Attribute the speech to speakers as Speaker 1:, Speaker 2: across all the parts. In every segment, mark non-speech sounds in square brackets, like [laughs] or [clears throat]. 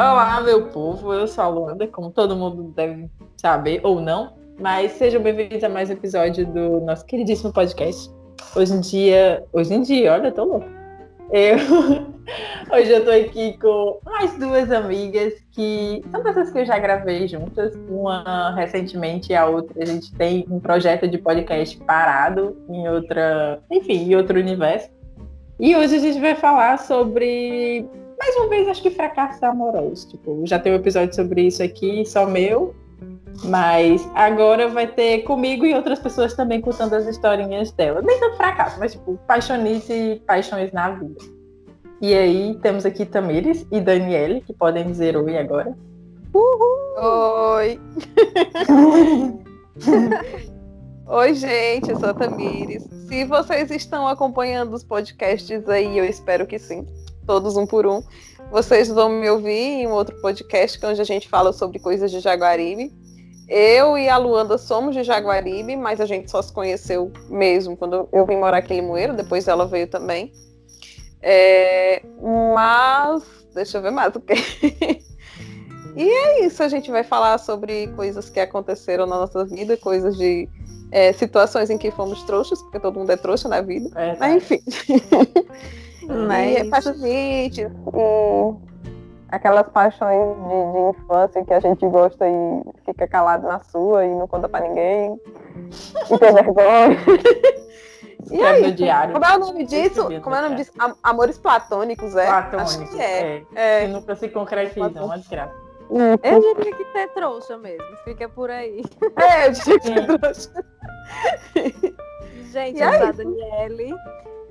Speaker 1: Olá, meu povo, eu sou a Luanda, como todo mundo deve saber, ou não, mas sejam bem-vindos a mais um episódio do nosso queridíssimo podcast. Hoje em dia, hoje em dia, olha, tô louco. Eu, [laughs] hoje eu tô aqui com mais duas amigas que são pessoas que eu já gravei juntas, uma recentemente e a outra a gente tem um projeto de podcast parado em outra, enfim, em outro universo. E hoje a gente vai falar sobre mais uma vez, acho que fracasso amoroso. Tipo, já tem um episódio sobre isso aqui, só meu. Mas agora vai ter comigo e outras pessoas também contando as historinhas dela. Nem tanto fracasso, mas tipo, paixonice e paixões na vida. E aí temos aqui Tamires e Daniele, que podem dizer oi agora.
Speaker 2: Uhul! Oi! oi, gente, eu sou a Tamires. Se vocês estão acompanhando os podcasts aí, eu espero que sim todos um por um. Vocês vão me ouvir em um outro podcast onde a gente fala sobre coisas de Jaguaribe. Eu e a Luanda somos de Jaguaribe, mas a gente só se conheceu mesmo quando eu vim morar aqui em Limoeiro, depois ela veio também. É, mas, deixa eu ver mais o que. [laughs] e é isso, a gente vai falar sobre coisas que aconteceram na nossa vida, coisas de é, situações em que fomos trouxas, porque todo mundo é trouxa na vida. É, mas enfim. [laughs]
Speaker 3: Né? E hepatite, aquelas paixões de, de, infância que a gente gosta e fica calado na sua e não conta pra ninguém. E tem vergonha. [laughs]
Speaker 2: E aí, no diário. Como é o nome disso? Como é o nome disso? Amores platônicos, é?
Speaker 1: Platônicos, Acho que é. é. Que nunca se concretizam, uma desgraça.
Speaker 4: Eu diria que ter trouxa mesmo, fica por aí.
Speaker 2: É, eu diria que ter trouxa. [laughs]
Speaker 4: Gente, e eu sou a Daniele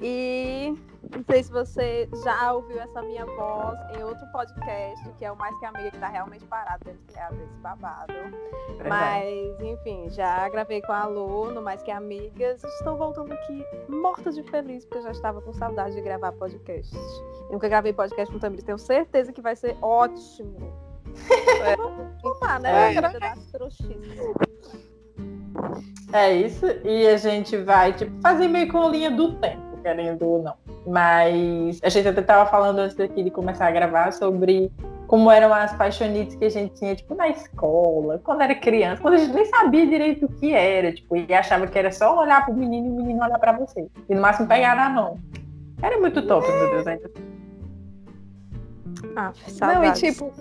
Speaker 4: e não sei se você já ouviu essa minha voz em outro podcast, que é o Mais Que Amiga, que tá realmente parado desse, desse babado. É Mas, enfim, já gravei com a Lu no Mais Que Amigas. Estou voltando aqui morta de feliz, porque eu já estava com saudade de gravar podcast. Eu nunca gravei podcast com o Tamir, tenho certeza que vai ser ótimo. [laughs] É, Vamos né?
Speaker 1: É. é isso, e a gente vai tipo, fazer meio com a linha do tempo, querendo ou não. Mas a gente até estava falando antes daqui de começar a gravar sobre como eram as paixonites que a gente tinha, tipo, na escola, quando era criança, quando a gente nem sabia direito o que era, tipo, e achava que era só olhar pro menino e o menino olhar pra você. E no máximo pegar na mão. Era muito top, meu Deus, ainda.
Speaker 2: Ah, Não, e tipo,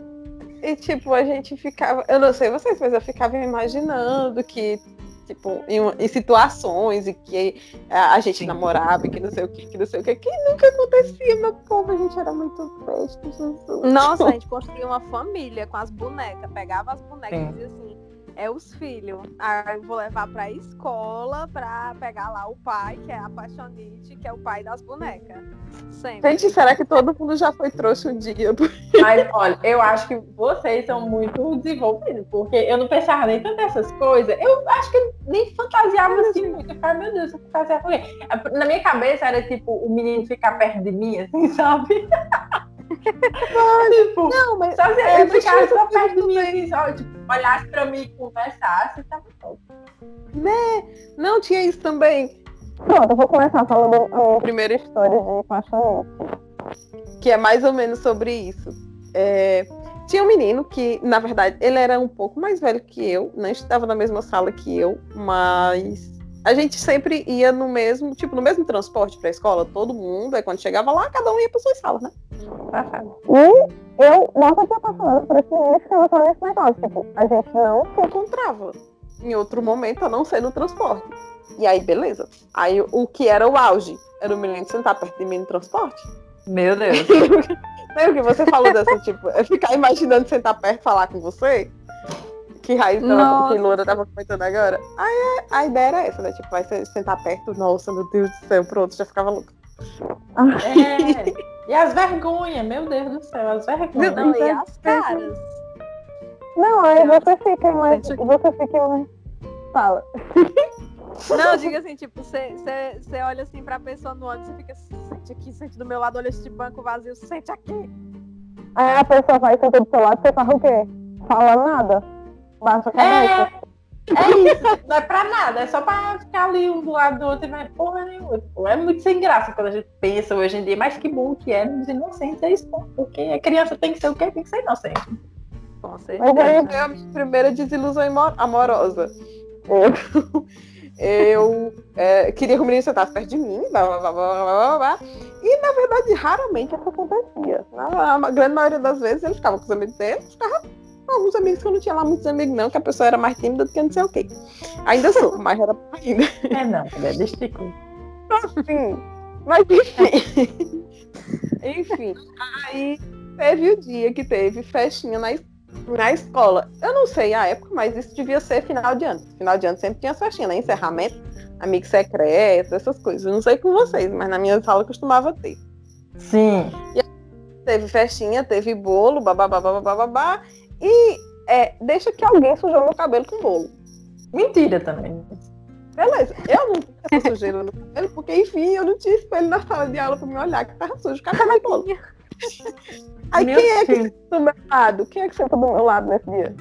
Speaker 2: e tipo, a gente ficava, eu não sei vocês, mas eu ficava imaginando que tipo, em, em, situações em que a, a gente Sim. namorava e que não sei o que, que não sei o que, que nunca acontecia, meu povo, a gente era muito festa, Jesus.
Speaker 4: Nossa, a [laughs] gente construía uma família com as bonecas, pegava as bonecas Sim. e dizia assim, é os filhos. Aí eu vou levar pra escola pra pegar lá o pai, que é a apaixonite, que é o pai das bonecas. Sempre.
Speaker 2: Gente, será que todo mundo já foi trouxa um dia?
Speaker 1: Mas, olha, eu acho que vocês são muito desenvolvidos, porque eu não pensava nem tanto nessas coisas. Eu acho que nem fantasiava assim muito. Eu ficava, meu Deus, eu fantasiava por quê? Na minha cabeça era tipo o menino ficar perto de mim, assim, [laughs] sabe? tipo, não, mas só se é, ele ficasse só perto de mim, assim, só, tipo, olhasse pra mim e conversasse, tava top.
Speaker 2: Né? Não tinha isso também.
Speaker 3: Pronto, eu vou começar falando a primeira história de paixonite.
Speaker 2: Que é mais ou menos sobre isso. É, tinha um menino que, na verdade, ele era um pouco mais velho que eu, não estava na mesma sala que eu, mas a gente sempre ia no mesmo, tipo, no mesmo transporte para a escola, todo mundo, aí quando chegava lá, cada um ia para suas salas, né?
Speaker 3: E eu nunca tinha passado por esse menino ficava só nesse negócio, tipo, a gente não
Speaker 2: se encontrava em outro momento, a não ser no transporte. E aí, beleza. Aí, o que era o auge? Era o menino sentar perto de mim no transporte.
Speaker 1: Meu Deus. [laughs]
Speaker 2: Lembra que você falou dessa, tipo, é ficar imaginando sentar perto e falar com você? Que Raiz tava, que Loura tava comentando agora. Aí a, ideia era essa, né? Tipo, vai sentar perto, nossa, meu Deus do céu, pronto, já ficava louca.
Speaker 1: É. E as vergonhas, meu Deus do céu, as vergonhas.
Speaker 4: Não, e as caras.
Speaker 3: Não, aí você fica mais. Você fica mais. Fala.
Speaker 4: Não, [laughs] diga assim, tipo, você olha assim pra pessoa no ônibus, você fica, sente aqui, sente do meu lado, olha este banco vazio, sente aqui.
Speaker 3: Aí a pessoa vai sentar do seu lado, você fala o quê? Fala nada. A.
Speaker 1: É. É isso, não é pra nada, é só pra ficar ali um do lado do outro e vai porra nenhuma. É muito sem graça quando a gente pensa hoje em dia, mas que bom que é nos inocentes, é isso, porque a criança tem que ser o quê? Tem que ser inocente.
Speaker 2: Com certeza. Mas aí foi a minha primeira desilusão amorosa. Eu, é, queria que o menino sentasse perto de mim, blá, blá, blá, blá, blá, blá, e na verdade raramente isso acontecia. Na, na grande maioria das vezes ele ficava com os amigos dele, ficava alguns amigos que eu não tinha lá muitos amigos, não, que a pessoa era mais tímida do que não sei o quê. Ainda sou, mas era ainda. [laughs]
Speaker 1: É não, é destico.
Speaker 2: Assim, mas enfim. [laughs] enfim, aí teve o dia que teve festinha na escola na escola. Eu não sei a época, mas isso devia ser final de ano. Final de ano sempre tinha festinha, né? Encerramento, amigo secreto, essas coisas. Eu não sei com vocês, mas na minha sala costumava ter.
Speaker 1: Sim.
Speaker 2: E teve festinha, teve bolo, babá, babá, e é, deixa que alguém sujou meu cabelo com bolo.
Speaker 1: Mentira também.
Speaker 2: Beleza, eu não tinha sujeira no cabelo, porque enfim, eu não tinha espelho na sala de aula pra me olhar que tava sujo, cabelo de bolo. Aí meu quem é que senta do meu lado? Quem é que senta do meu lado nesse dia?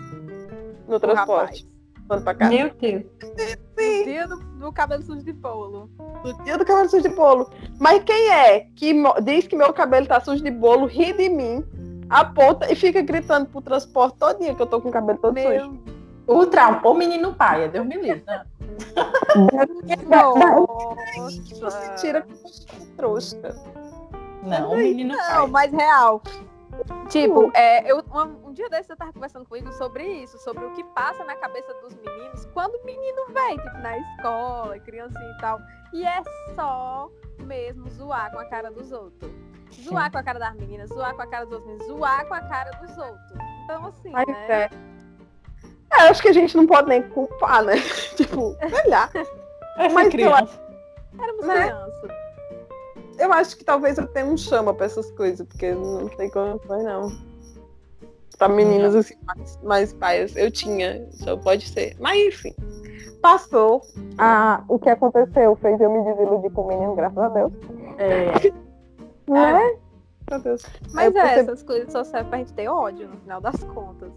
Speaker 2: No transporte.
Speaker 1: Quando pra cá. Meu
Speaker 4: Deus. Sim. Dia do, do, cabelo sujo de bolo.
Speaker 2: No dia do cabelo sujo de bolo. Mas quem é que diz que meu cabelo tá sujo de bolo, ri de mim, aponta e fica gritando pro transporte todo dia que eu tô com o cabelo todo meu... sujo?
Speaker 1: O trauma, o menino pai, Deus me livre, né?
Speaker 2: Nossa. Tira com trouxa.
Speaker 1: Não, o menino
Speaker 4: não, pai. mais real. Tipo, é, eu, um, um, dia desses eu tava conversando comigo sobre isso, sobre o que passa na cabeça dos meninos quando o menino vem, tipo, na escola, criancinha e tal. E é só mesmo zoar com a cara dos outros. Zoar com a cara das meninas, zoar com a cara dos outros meninos, zoar com a cara dos outros. Então, assim, Mas, né? É.
Speaker 2: é. acho que a gente não pode nem culpar, né? [laughs] tipo, sei lá.
Speaker 1: É Mas criança.
Speaker 4: Éramos né? crianças
Speaker 2: eu acho que talvez eu tenha um chama pra essas coisas, porque não sei como foi, não. Pra meninas assim, mais, mais paias. Eu tinha, só pode ser. Mas enfim. Passou. Ah, o que aconteceu fez eu me desiludir com o menino, graças a Deus.
Speaker 1: É. [laughs]
Speaker 2: Né?
Speaker 4: Meu Deus. Mas é, você... essas coisas só servem pra gente ter ódio, no final das contas.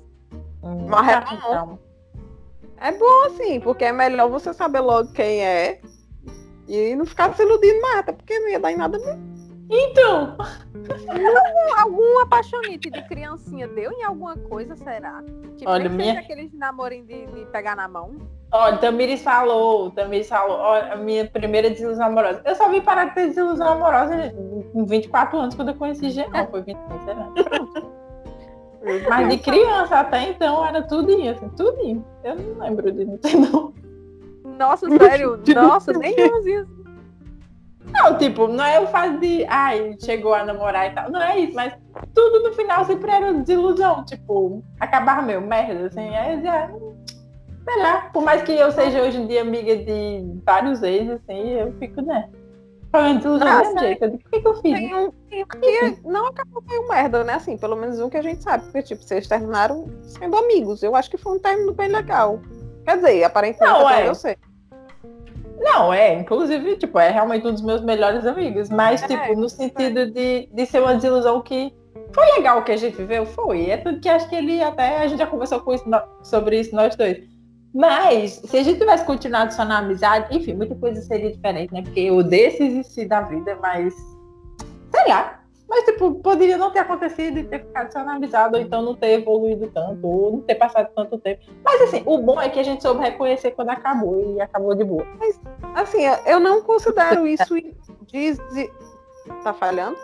Speaker 2: Hum, Mas é bom. É bom, assim, porque é melhor você saber logo quem é e não ficar se iludindo mais, até porque não ia dar em nada mesmo.
Speaker 1: Então!
Speaker 4: algum apaixonite de criancinha deu em alguma coisa, será? Tipo, Olha, minha... aqueles namorinhos de, de, pegar na mão.
Speaker 1: Olha, Tamiris falou, Tamiris falou, olha, a minha primeira desilusão amorosa. Eu só vim parar de ter desilusão amorosa com 24 anos, quando eu conheci Geral. Foi 25, será? [laughs] Mas de criança até então era tudinho, assim, tudinho. Eu não lembro de não ter, não.
Speaker 4: Nossa, sério? [laughs] Nossa, nem assim.
Speaker 1: Não, tipo, não é o fato de, ai, chegou a namorar e tal. Não é isso, mas tudo no final sempre era desilusão. Tipo, acabar meio merda, assim. Aí já. Sei lá. Por mais que eu seja hoje em dia amiga de vários ex, assim, eu fico, né? Falando desilusão do jeito. O que, que eu fiz? Tem um,
Speaker 2: que não acabou meio merda, né? Assim, pelo menos um que a gente sabe. Porque, tipo, vocês terminaram sendo amigos. Eu acho que foi um término bem legal. Quer dizer, aparentemente
Speaker 1: não, é.
Speaker 2: eu sei.
Speaker 1: Não, é, inclusive, tipo, é realmente um dos meus melhores amigos, mas, é, tipo, no sentido de, de ser uma desilusão que foi legal o que a gente viveu, foi. É tudo que acho que ele até, a gente já conversou com isso, sobre isso nós dois. Mas, se a gente tivesse continuado só na amizade, enfim, muita coisa seria diferente, né? Porque eu desse existir da vida, mas, sei lá, mas, tipo, poderia não ter acontecido e ter ficado só na amizade, ou então não ter evoluído tanto, ou não ter passado tanto tempo. Mas, assim, o bom é que a gente soube reconhecer quando acabou e acabou de boa.
Speaker 2: Mas, assim, eu não considero [laughs] isso de... Tá falhando?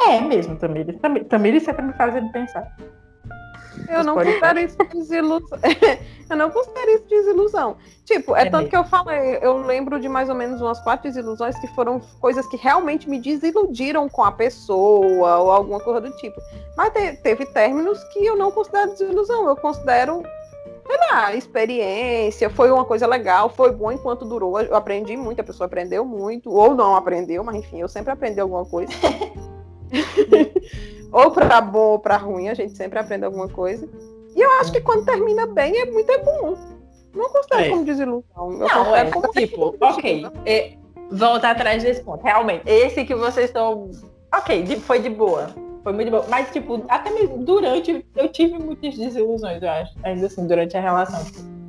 Speaker 1: É mesmo, Tamires. Tamires sempre me fazendo pensar. [laughs]
Speaker 2: Eu não considero isso desilusão. eu não considero isso desilusão. Tipo, é, é tanto mesmo. que eu falei, eu lembro de mais ou menos umas quatro desilusões que foram coisas que realmente me desiludiram com a pessoa ou alguma coisa do tipo. Mas te, teve términos que eu não considero desilusão. Eu considero, sei lá, experiência, foi uma coisa legal, foi bom enquanto durou. Eu aprendi muito, a pessoa aprendeu muito, ou não aprendeu, mas enfim, eu sempre aprendi alguma coisa. [laughs] ou para bom ou para ruim, a gente sempre aprende alguma coisa. E eu acho que quando termina bem é muito bom. Não considero é. como desilusão. Eu
Speaker 1: não, é como tipo, ok. É, volta atrás desse ponto. Realmente, esse que vocês estão. Ok, de, foi de boa. Foi muito bom. Mas, tipo, até mesmo durante. Eu tive muitas desilusões, eu acho. Ainda assim, durante a relação.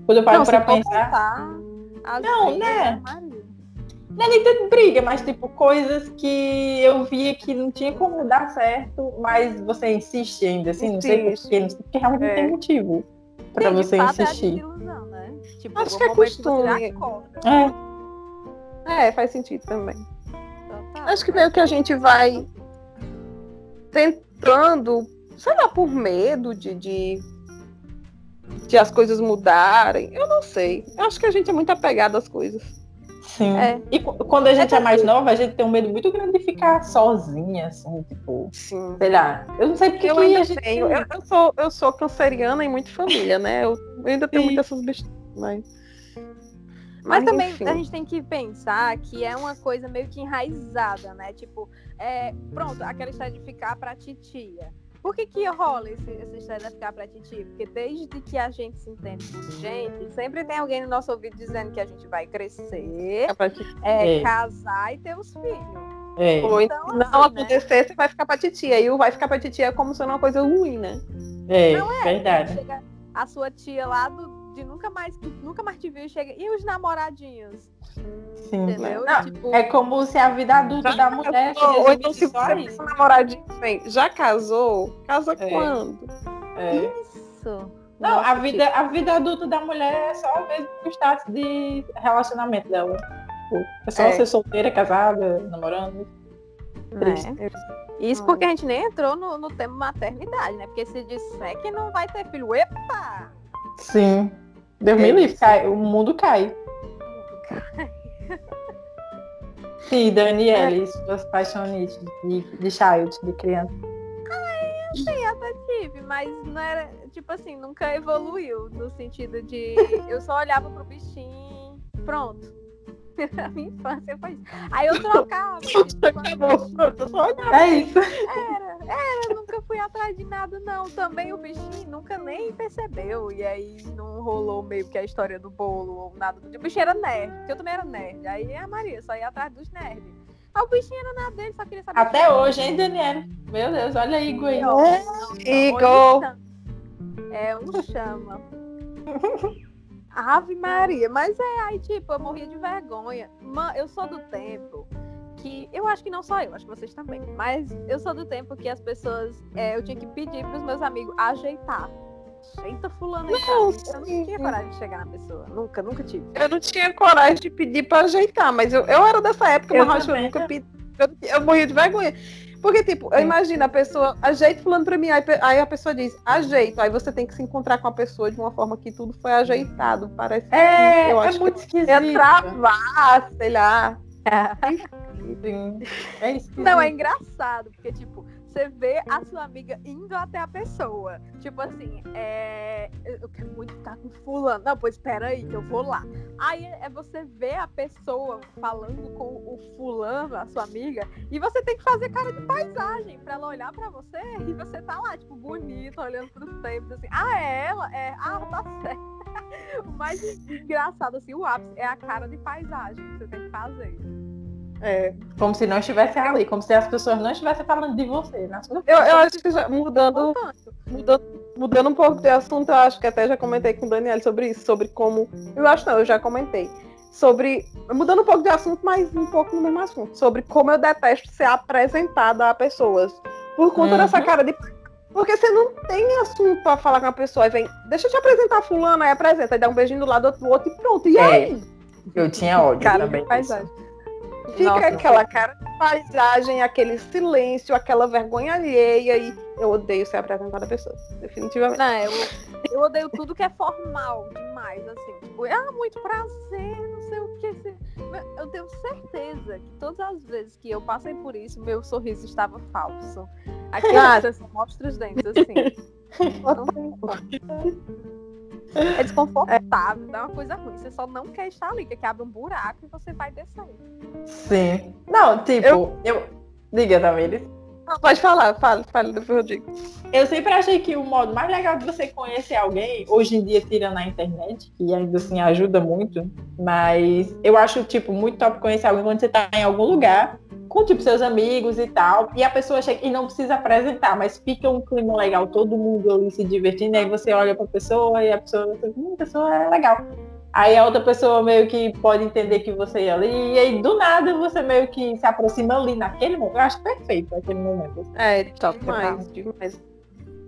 Speaker 1: Quando eu paro
Speaker 4: Não,
Speaker 1: pra pensar. Não, né? Não é nem tanto briga, mas tipo, coisas que eu via que não tinha como dar certo, mas você insiste ainda, assim, não sei
Speaker 2: Insiste.
Speaker 1: porquê, não sei porque realmente
Speaker 2: É.
Speaker 1: não tem motivo pra
Speaker 4: Sim, de
Speaker 1: você
Speaker 4: fato, É
Speaker 1: insistir.
Speaker 4: desilusão, né? Tipo,
Speaker 2: Acho que é costume.
Speaker 1: É,
Speaker 2: É, faz sentido também.
Speaker 4: Total.
Speaker 2: Acho que meio que a gente vai tentando, sei lá, por medo de, de, de as coisas mudarem. Eu não sei. Eu acho que a gente é muito apegado às coisas.
Speaker 1: Sim.
Speaker 4: É.
Speaker 1: E qu- quando a gente é, mais nova, a gente tem um medo muito grande de ficar sozinha, assim, tipo,
Speaker 2: Sim.
Speaker 1: sei lá. Eu não sei porque
Speaker 2: Eu
Speaker 1: que
Speaker 2: ainda
Speaker 1: a gente
Speaker 2: tenho. Eu, eu sou, eu sou canceriana e muito família, né? Eu ainda tenho muitas essas besteiras, mas.
Speaker 4: Mas também
Speaker 2: enfim.
Speaker 4: a gente tem que pensar que é uma coisa meio que enraizada, né? Tipo, é, pronto, aquela história de ficar pra titia. Por que, que rola esse, essa história de ficar pra titia? Porque desde que a gente se entende por gente, sempre tem alguém no nosso ouvido dizendo que a gente vai crescer,
Speaker 2: É
Speaker 4: é,
Speaker 1: É.
Speaker 4: casar e ter os filhos.
Speaker 1: É,
Speaker 2: Ou
Speaker 4: Então,
Speaker 2: não
Speaker 4: assim, né?
Speaker 2: acontecer, você vai ficar pra titia. E o vai ficar pra titia é como sendo uma coisa ruim, né?
Speaker 1: é,
Speaker 4: Não é,
Speaker 1: verdade.
Speaker 4: Chega a sua tia lá do, de nunca mais, nunca mais te viu e chega. E os namoradinhos?
Speaker 1: Sim.
Speaker 4: Entendeu?
Speaker 1: Não,
Speaker 4: Tipo,
Speaker 1: é como se a vida adulta da mulher se
Speaker 2: Ou então, se você for namoradinho, bem, já casou? Casa
Speaker 1: É.
Speaker 2: quando?
Speaker 1: É.
Speaker 4: isso.
Speaker 1: Não,
Speaker 4: Nossa,
Speaker 1: a vida, a vida adulta da mulher é só mesmo o status de relacionamento dela. Tipo, é só
Speaker 2: É.
Speaker 1: ser solteira, casada, namorando. Triste.
Speaker 4: Né? Isso porque a gente nem entrou no, no tema maternidade, né? Porque se disser que não vai ter filho, epa!
Speaker 1: Sim. Deus me
Speaker 2: É
Speaker 1: livre,
Speaker 2: isso.
Speaker 1: cai, o mundo cai. [laughs] Sim, Daniele, suas paixões de, de child, de criança.
Speaker 4: Sim, até tive, mas não era, tipo assim, nunca evoluiu no sentido de eu só olhava pro bichinho, pronto. A minha infância foi isso. Aí eu trocava. [laughs] tipo,
Speaker 2: Acabou.
Speaker 1: É isso.
Speaker 4: Era, era, eu nunca fui atrás de nada, não. Também o bichinho nunca nem percebeu. E aí não rolou meio que a história do bolo ou nada do tipo. O bichinho era nerd, porque eu também era nerd. Aí a Maria só ia atrás dos nerds. Aí o bichinho era nada dele, só queria saber.
Speaker 1: Até hoje, hein, Daniele? Meu Deus, olha aí, Gui.
Speaker 2: Igor.
Speaker 4: É um chama. [laughs] Ave Maria, mas é aí, tipo, eu morria de vergonha. Man, eu sou do tempo que. Eu acho que não só eu, acho que vocês também. Mas eu sou do tempo que as pessoas. é, eu tinha que pedir pros meus amigos ajeitar. Ajeita fulano aí.
Speaker 2: Não.
Speaker 4: Eu não tinha coragem de chegar na pessoa. Nunca, nunca tive.
Speaker 2: Eu não tinha coragem de pedir pra ajeitar, mas eu, eu era dessa época,
Speaker 1: Eu
Speaker 2: mas eu nunca pedi. Eu, eu morria de vergonha. Porque, tipo, eu imagino a pessoa, ajeita fulano pra mim, aí, aí a pessoa diz, ajeito. Aí você tem que se encontrar com a pessoa de uma forma que tudo foi ajeitado. Parece
Speaker 1: É,
Speaker 2: Eu
Speaker 1: é
Speaker 2: acho
Speaker 1: muito esquisito.
Speaker 2: ia travar, sei lá.
Speaker 1: Sim. É isso.
Speaker 4: Não, é engraçado, porque, tipo, você vê a sua amiga indo até a pessoa. Tipo assim, é... eu quero muito ficar com fulano. Não, pois espera aí, que eu vou lá. Aí é você ver a pessoa falando com o fulano, a sua amiga, e você tem que fazer cara de paisagem pra ela olhar pra você e você tá lá, tipo, bonito, olhando pros tempos, assim, ah, é ela? É, ah, tá certo. [laughs] O mais engraçado, assim, o ápice é a cara de paisagem que você tem que fazer.
Speaker 2: É.
Speaker 1: Como se não estivesse ali, como se as pessoas não estivessem falando de você. Na sua
Speaker 2: Eu, eu acho que já mudando, mudando, mudando um pouco de assunto, eu acho que até já comentei com o Daniel sobre isso, sobre como. Eu acho não, eu já comentei. Sobre. Mudando um pouco de assunto, mas um pouco no mesmo assunto. Sobre como eu detesto ser apresentada a pessoas. Por conta
Speaker 1: Uhum.
Speaker 2: dessa cara de. Porque você não tem assunto pra falar com a pessoa. Aí vem, deixa eu te apresentar fulano, aí apresenta, aí dá um beijinho do lado do outro e pronto. E
Speaker 1: É.
Speaker 2: aí?
Speaker 1: Eu tinha ódio
Speaker 2: Cara
Speaker 1: também.
Speaker 2: paisagem. Fica
Speaker 4: Nossa,
Speaker 2: aquela cara de paisagem, aquele silêncio, aquela vergonha alheia e eu odeio ser apresentada a pessoas. Definitivamente.
Speaker 4: Não, eu, eu odeio tudo que é formal demais, assim. Tipo, ah, muito prazer, não sei o que. Eu tenho certeza que todas as vezes que eu passei por isso, meu sorriso estava falso. Aquele
Speaker 2: Ah.
Speaker 4: mostra os dentes, assim. [laughs] Não tem. É desconfortável, dá uma coisa ruim. Você só não quer estar ali, que abre um buraco e você vai descer.
Speaker 1: Sim. Não, tipo, eu. Diga, Tamires.
Speaker 2: Não, pode falar, fala, fala, depois eu digo.
Speaker 1: Eu sempre achei que o modo mais legal de você conhecer alguém, hoje em dia, tirando a internet, que ainda assim ajuda muito, mas eu acho, tipo, muito top conhecer alguém quando você tá em algum lugar, com tipo seus amigos e tal, e a pessoa chega e não precisa apresentar, mas fica um clima legal, todo mundo ali se divertindo, aí você olha pra pessoa e a pessoa, hum, a pessoa é legal. Aí a outra pessoa meio que pode entender que você ia ali, e aí do nada você meio que se aproxima ali naquele momento. Eu acho perfeito aquele momento.
Speaker 2: É, top demais, demais.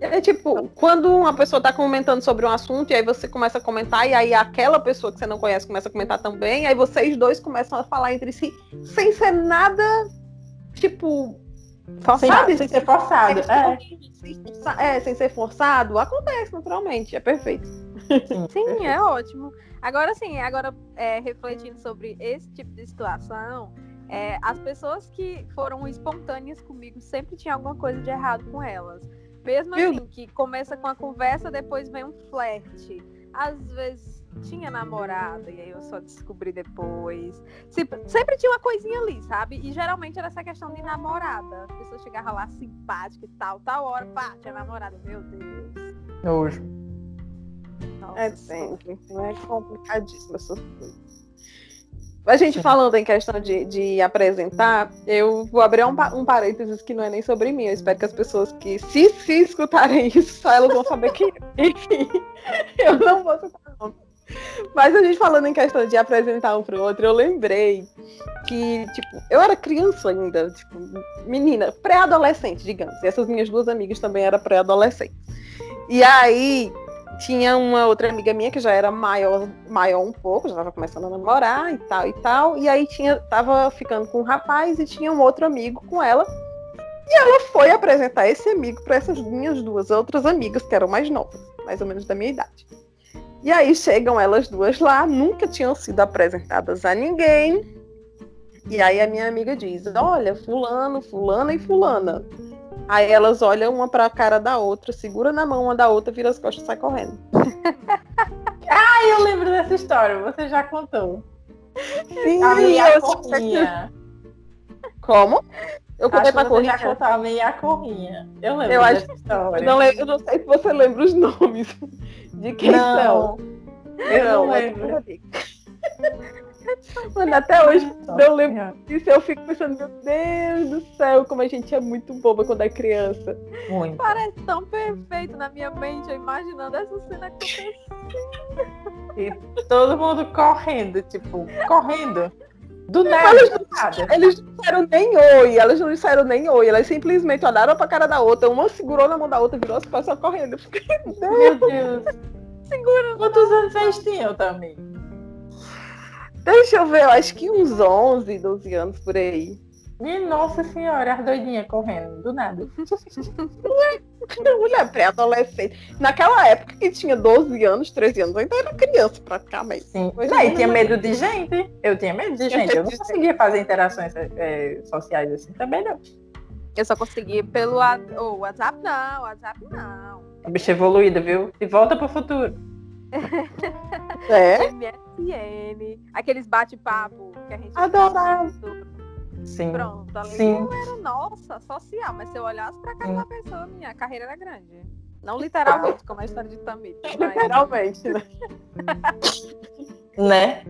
Speaker 2: É tipo, quando uma pessoa tá comentando sobre um assunto, e aí você começa a comentar, e aí aquela pessoa que você não conhece começa a comentar também, e aí vocês dois começam a falar entre si, sem ser nada, tipo,
Speaker 1: forçado. Sem, sem ser forçado. É.
Speaker 2: é, sem ser forçado, acontece naturalmente, é perfeito.
Speaker 4: Sim, Sim é ótimo. Agora sim, agora é, refletindo sobre esse tipo de situação, é, as pessoas que foram espontâneas comigo sempre tinha alguma coisa de errado com elas. Mesmo assim, que começa com a conversa, depois vem um flerte. Às vezes tinha namorada, e aí eu só descobri depois. Sempre tinha uma coisinha ali, sabe? E geralmente era essa questão de namorada. A pessoa chegava lá simpática e tal, tal hora, pá, tinha namorada. Meu Deus.
Speaker 1: Hoje.
Speaker 2: Nossa, é sempre. Não é complicadíssimo essas coisas. A gente falando em questão de, de apresentar, eu vou abrir um, um parênteses que não é nem sobre mim. Eu espero que as pessoas que, se, se escutarem [laughs] isso, só elas vão saber que, enfim, eu não vou citar nome. Mas a gente falando em questão de apresentar um pro outro, eu lembrei que, tipo, eu era criança ainda, tipo, menina, pré-adolescente, digamos. E essas minhas duas amigas também eram pré-adolescentes. E aí, tinha uma outra amiga minha que já era maior, maior um pouco, já estava começando a namorar e tal e tal. E aí tinha, tava ficando com um rapaz e tinha um outro amigo com ela. E ela foi apresentar esse amigo para essas minhas duas outras amigas, que eram mais novas, mais ou menos da minha idade. E aí chegam elas duas lá, nunca tinham sido apresentadas a ninguém. E aí a minha amiga diz: Olha, fulano, fulana e fulana. Aí elas olham uma pra cara da outra, segura na mão uma da outra, vira as costas e sai correndo. [laughs]
Speaker 1: ah, eu lembro dessa história, você já contou.
Speaker 2: Sim, a meia corrinha. Como?
Speaker 1: Eu contei pra corrinha. Já contou a meia corrinha. Eu lembro eu dessa acho... história.
Speaker 2: Não, eu não sei se você lembra os [laughs] nomes de quem não. são.
Speaker 1: Eu não, não lembro. [laughs]
Speaker 2: Mano, até hoje, eu lembro disso, eu fico pensando, meu Deus do céu, como a gente é muito boba quando é criança.
Speaker 4: Muito. Parece tão perfeito na minha mente, eu imaginando essa cena acontecendo.
Speaker 1: E todo mundo correndo, tipo, correndo. Do nada.
Speaker 2: Eles não, eles não disseram nem oi, elas não disseram nem oi, elas simplesmente olharam pra cara da outra, uma segurou na mão da outra, virou as costas correndo. [laughs]
Speaker 1: Meu Deus. Segura. Quantos anos vocês tinham também?
Speaker 2: Deixa eu ver, eu acho que uns 11, 12 anos por aí.
Speaker 1: Minha nossa senhora, as doidinhas correndo, do nada.
Speaker 2: Mulher pré-adolescente. Naquela época que tinha 12 anos, 13 anos, eu ainda era criança praticamente.
Speaker 1: Sim. Pois é, e tinha medo de gente. Eu tinha medo de gente. Eu não conseguia fazer interações é, sociais assim também, não.
Speaker 4: Eu só conseguia pelo oh, WhatsApp, não. WhatsApp, não.
Speaker 1: A bicha evoluída, viu? E volta pro futuro. [laughs]
Speaker 2: É?
Speaker 4: MSN, aqueles bate-papo que a gente
Speaker 2: adorava.
Speaker 1: Sim.
Speaker 4: Pronto, ali
Speaker 1: Sim.
Speaker 4: não era nossa, social, mas se eu olhasse pra cara da pessoa, minha carreira era grande. Não literalmente, como a história de Tamir. [laughs]
Speaker 2: Mas... Literalmente, né?
Speaker 1: né?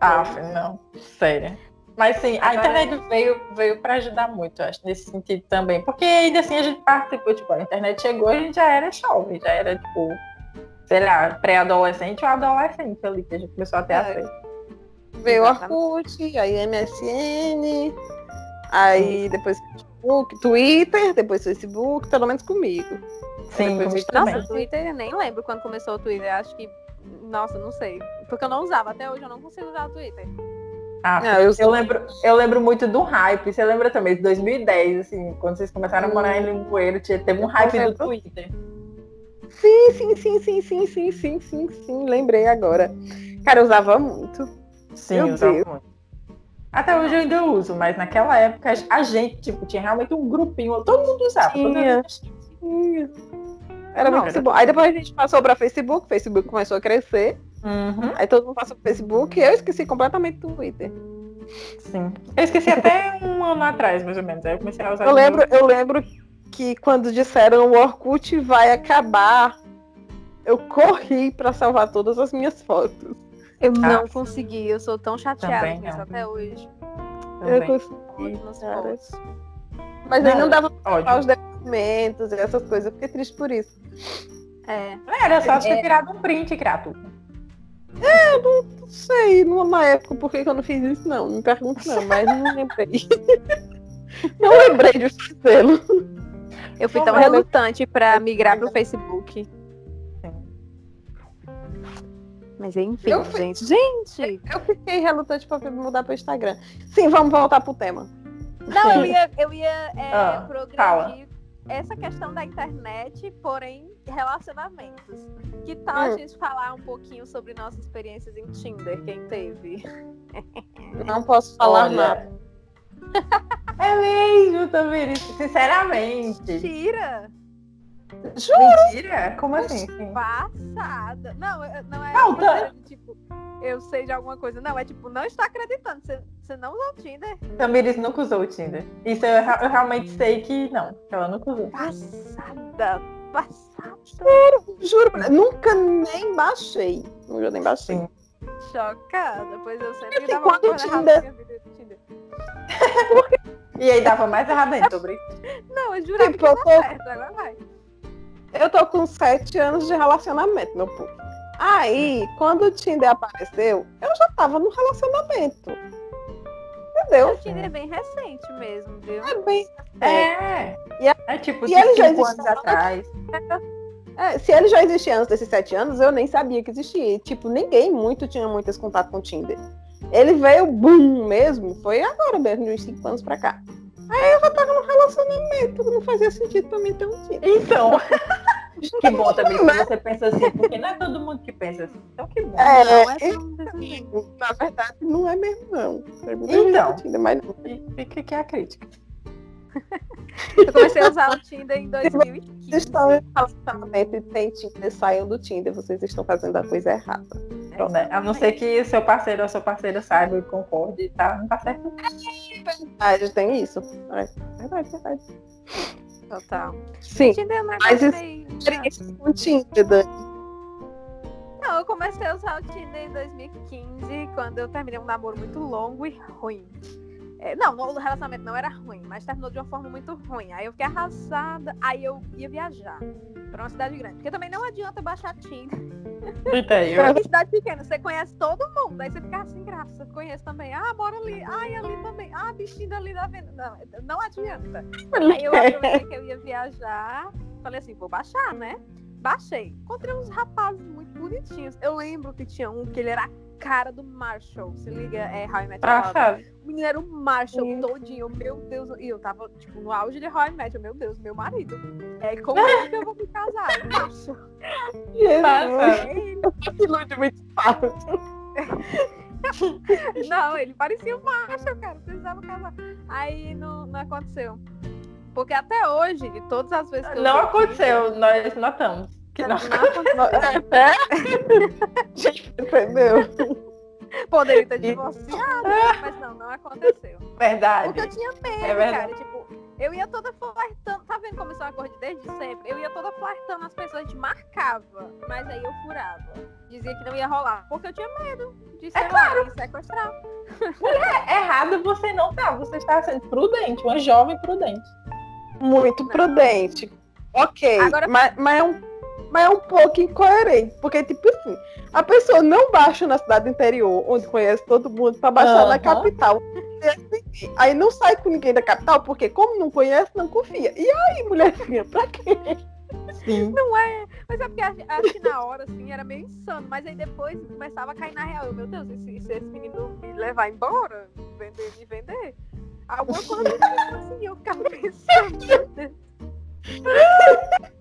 Speaker 1: Ah, não. Sério. Mas sim, a internet veio, veio para ajudar muito, acho, nesse sentido também. Porque ainda assim a gente participou, tipo, a internet chegou e a gente já era jovem, já era, tipo, sei lá, pré-adolescente ou adolescente ali, que a gente começou a ter é.
Speaker 2: Veio o Orkut, aí MSN, aí depois Facebook, Twitter, depois Facebook, pelo menos comigo.
Speaker 1: Sim,
Speaker 4: depois Nossa, Twitter eu nem lembro quando começou o Twitter, acho que, nossa, não sei, porque eu não usava, até hoje eu não consigo usar o Twitter.
Speaker 1: Ah, não, eu, eu, lembro, eu lembro muito do hype. Você lembra também de 2010, assim, quando vocês começaram hum. a morar em Limoeiro, teve um hype do Twitter.
Speaker 2: Sim, sim, sim, sim, sim, sim, sim, sim, sim, lembrei agora. Cara, eu usava muito.
Speaker 1: Sim, Meu usava Deus. muito. Até hoje eu ainda uso, mas naquela época a gente, tipo, tinha realmente um grupinho, todo mundo usava.
Speaker 2: Tinha. Tinha. Era Não, muito bom. Aí depois a gente passou para Facebook, Facebook começou a crescer.
Speaker 1: Uhum.
Speaker 2: Aí todo mundo passou pro Facebook e eu esqueci completamente do Twitter.
Speaker 1: Sim. Eu esqueci até um ano atrás, mais ou menos. Aí eu comecei a usar.
Speaker 2: Eu lembro, eu lembro que quando disseram o Orkut vai acabar, eu corri para salvar todas as minhas fotos.
Speaker 4: Eu não ah, consegui, eu sou tão chateada com isso até hoje.
Speaker 2: Eu
Speaker 1: Também.
Speaker 2: consegui, cara.
Speaker 4: posts.
Speaker 2: Mas aí não dava pra os depoimentos e essas coisas. Eu fiquei triste por isso.
Speaker 4: É.
Speaker 1: Era só você
Speaker 4: É.
Speaker 1: tirar um print, criatura.
Speaker 2: Não sei, numa época, por que que eu não fiz isso, não. Não me pergunto, não, mas não lembrei. [laughs] não lembrei de fazê-lo.
Speaker 4: Eu fui tão
Speaker 1: mas eu-
Speaker 4: relutante pra migrar pro Facebook. Mas enfim,
Speaker 2: Eu fui-
Speaker 4: gente. Gente!
Speaker 2: Eu fiquei relutante pra mudar pro Instagram. Sim, vamos voltar pro tema.
Speaker 4: Não, eu ia, eu ia é,
Speaker 1: Ah,
Speaker 4: progredir
Speaker 1: fala.
Speaker 4: essa questão da internet, porém relacionamentos. Que tal a
Speaker 2: Hum.
Speaker 4: gente falar um pouquinho sobre nossas experiências em Tinder, quem teve?
Speaker 2: Não posso falar
Speaker 1: Olha,
Speaker 2: nada.
Speaker 1: É mesmo, Tamires. Sinceramente.
Speaker 4: Tira!
Speaker 1: Mentira? Como assim? Sim.
Speaker 4: Passada! Não, não é
Speaker 1: Não, tá-
Speaker 4: tipo, eu sei de alguma coisa. Não, é tipo, não está acreditando. Você, você não usou o Tinder?
Speaker 1: Tamires nunca usou o Tinder. Isso eu, eu realmente sei que não. que Ela nunca usou.
Speaker 4: Passada! Passada!
Speaker 2: Juro, nunca nem baixei. Nunca nem baixei.
Speaker 1: Sim.
Speaker 4: Chocada! Pois eu sempre
Speaker 2: Assim,
Speaker 4: dava uma
Speaker 2: quando o Tinder- [laughs]
Speaker 1: E aí dava mais errado ainda, sobre
Speaker 4: Não, eu jurava
Speaker 2: Tipo,
Speaker 4: que
Speaker 2: eu tô-
Speaker 4: certo. Agora vai.
Speaker 2: Eu tô com sete anos de relacionamento, meu povo. Aí, quando o Tinder apareceu, eu já tava no relacionamento. Entendeu?
Speaker 4: O Tinder é bem recente mesmo, viu?
Speaker 2: É bem.
Speaker 1: É.
Speaker 2: E a-
Speaker 1: É tipo
Speaker 2: e ele já
Speaker 1: cinco
Speaker 2: existe
Speaker 1: anos atrás.
Speaker 2: É, se ele já existia antes desses sete anos, eu nem sabia que existia. E, Tipo, ninguém muito tinha muito esse contato com o Tinder. Ele veio boom mesmo, foi agora mesmo, de uns cinco anos pra cá. Aí eu já tava no relacionamento, não fazia sentido pra mim ter um Tinder.
Speaker 1: Então. [laughs] que bom também que você pensa assim, porque não é todo mundo que pensa assim. Então que bom.
Speaker 2: É,
Speaker 4: Não, é desenho.
Speaker 2: na verdade, não é mesmo, não.
Speaker 1: Então.
Speaker 2: mas não.
Speaker 1: Fica aqui a crítica. [laughs]
Speaker 4: Eu comecei a usar o Tinder em 2015. [laughs]
Speaker 2: Vocês estão em relacionamento e tem Tinder, saiam do Tinder, vocês estão fazendo a coisa errada.
Speaker 1: Então, né? A não ser que o seu parceiro ou sua parceira saiba e concorde, tá? Não tá certo.
Speaker 2: Verdade, tem isso. É, verdade, verdade.
Speaker 4: Total.
Speaker 2: Sim,
Speaker 4: Tinder é
Speaker 2: Mas isso-
Speaker 4: meio...
Speaker 2: experiência com Tinder, Dani.
Speaker 4: Não, eu comecei a usar o Tinder em 2015, quando eu terminei um namoro muito longo e ruim. É, não, o relacionamento não era ruim, mas terminou de uma forma muito ruim. Aí eu fiquei arrasada, aí eu ia viajar pra uma cidade grande. Porque também não adianta baixar Tinder. [laughs]
Speaker 1: Entendi.
Speaker 4: Em cidade pequena, você conhece todo mundo. Aí você fica assim, graça, conheço também. Ah, bora ali. Ai, ali também. Ah, bichinho ali da venda. Não, não adianta. Aí eu [laughs] aproveitei que eu ia viajar. Falei assim, vou baixar, né? Baixei. Encontrei uns rapazes muito bonitinhos. Eu lembro que tinha um que ele era cara do Marshall. Se liga, é How I Met Your Mother. O menino era o Marshall
Speaker 2: Sim.
Speaker 4: todinho. Meu Deus. E eu tava, tipo, no auge de How I Met. Eu, Meu Deus, meu marido. É, como é que eu vou me casar? Marshall.
Speaker 2: Jesus,
Speaker 4: Ele-
Speaker 2: que ilude muito fácil. [laughs]
Speaker 4: Não, ele parecia um macho, cara. Precisava casar. Aí não, não aconteceu. Porque até hoje, de todas as vezes que eu
Speaker 1: Não aconteceu, nós notamos. Que
Speaker 4: aconteceu. [laughs]
Speaker 2: É, gente, entendeu?
Speaker 4: Poderia ter divorciado, mas não, não aconteceu.
Speaker 1: Verdade.
Speaker 4: Porque eu tinha medo,
Speaker 1: É verdade.
Speaker 4: cara. Tipo, eu ia toda flertando. Tá vendo como isso é uma coisa de desde sempre? Eu ia toda flertando as pessoas, a gente marcava. Mas aí eu furava. Dizia que não ia rolar. Porque eu tinha medo de, sei lá, me sequestrar.
Speaker 1: Errado você não tá. Você está sendo prudente, uma jovem prudente.
Speaker 2: Muito
Speaker 4: Não.
Speaker 2: prudente. Ok,
Speaker 4: Agora-
Speaker 2: mas, mas, é um, mas é um pouco incoerente. Porque, tipo assim, a pessoa não baixa na cidade interior, onde conhece todo mundo, pra baixar na
Speaker 1: Aham.
Speaker 2: capital. Aí não sai com ninguém da capital, porque como não conhece, não confia. E aí, mulherzinha, pra quê?
Speaker 1: Sim.
Speaker 4: Não é. Mas é porque acho, que na hora, assim, era meio insano. Mas aí depois começava a cair na real. Eu, meu Deus, e se, se esse menino me levar embora, vender, me vender? Alguma coisa assim, eu ficava pensando, meu Deus. [laughs]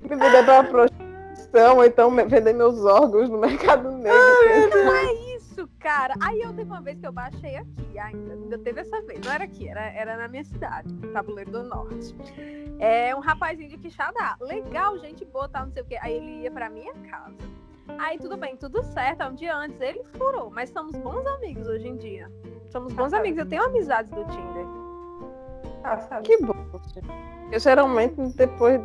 Speaker 2: Me vender pra prostituição, ou então vender meus órgãos no mercado negro. [laughs]
Speaker 4: Não é isso, cara. Aí eu teve uma vez que eu baixei aqui ainda. Ainda teve essa vez. Não era aqui, era, era na minha cidade, Tabuleiro do Norte. É um rapazinho de Quixadá. Legal, gente boa, tal, não sei o quê. Aí ele ia pra minha casa. Aí tudo bem, tudo certo. Um dia antes ele furou, mas somos bons amigos hoje em dia. Somos bons
Speaker 1: Ah,
Speaker 4: amigos. Eu tenho amizades do Tinder.
Speaker 1: Ah, sabe?
Speaker 2: Que bom. Eu geralmente depois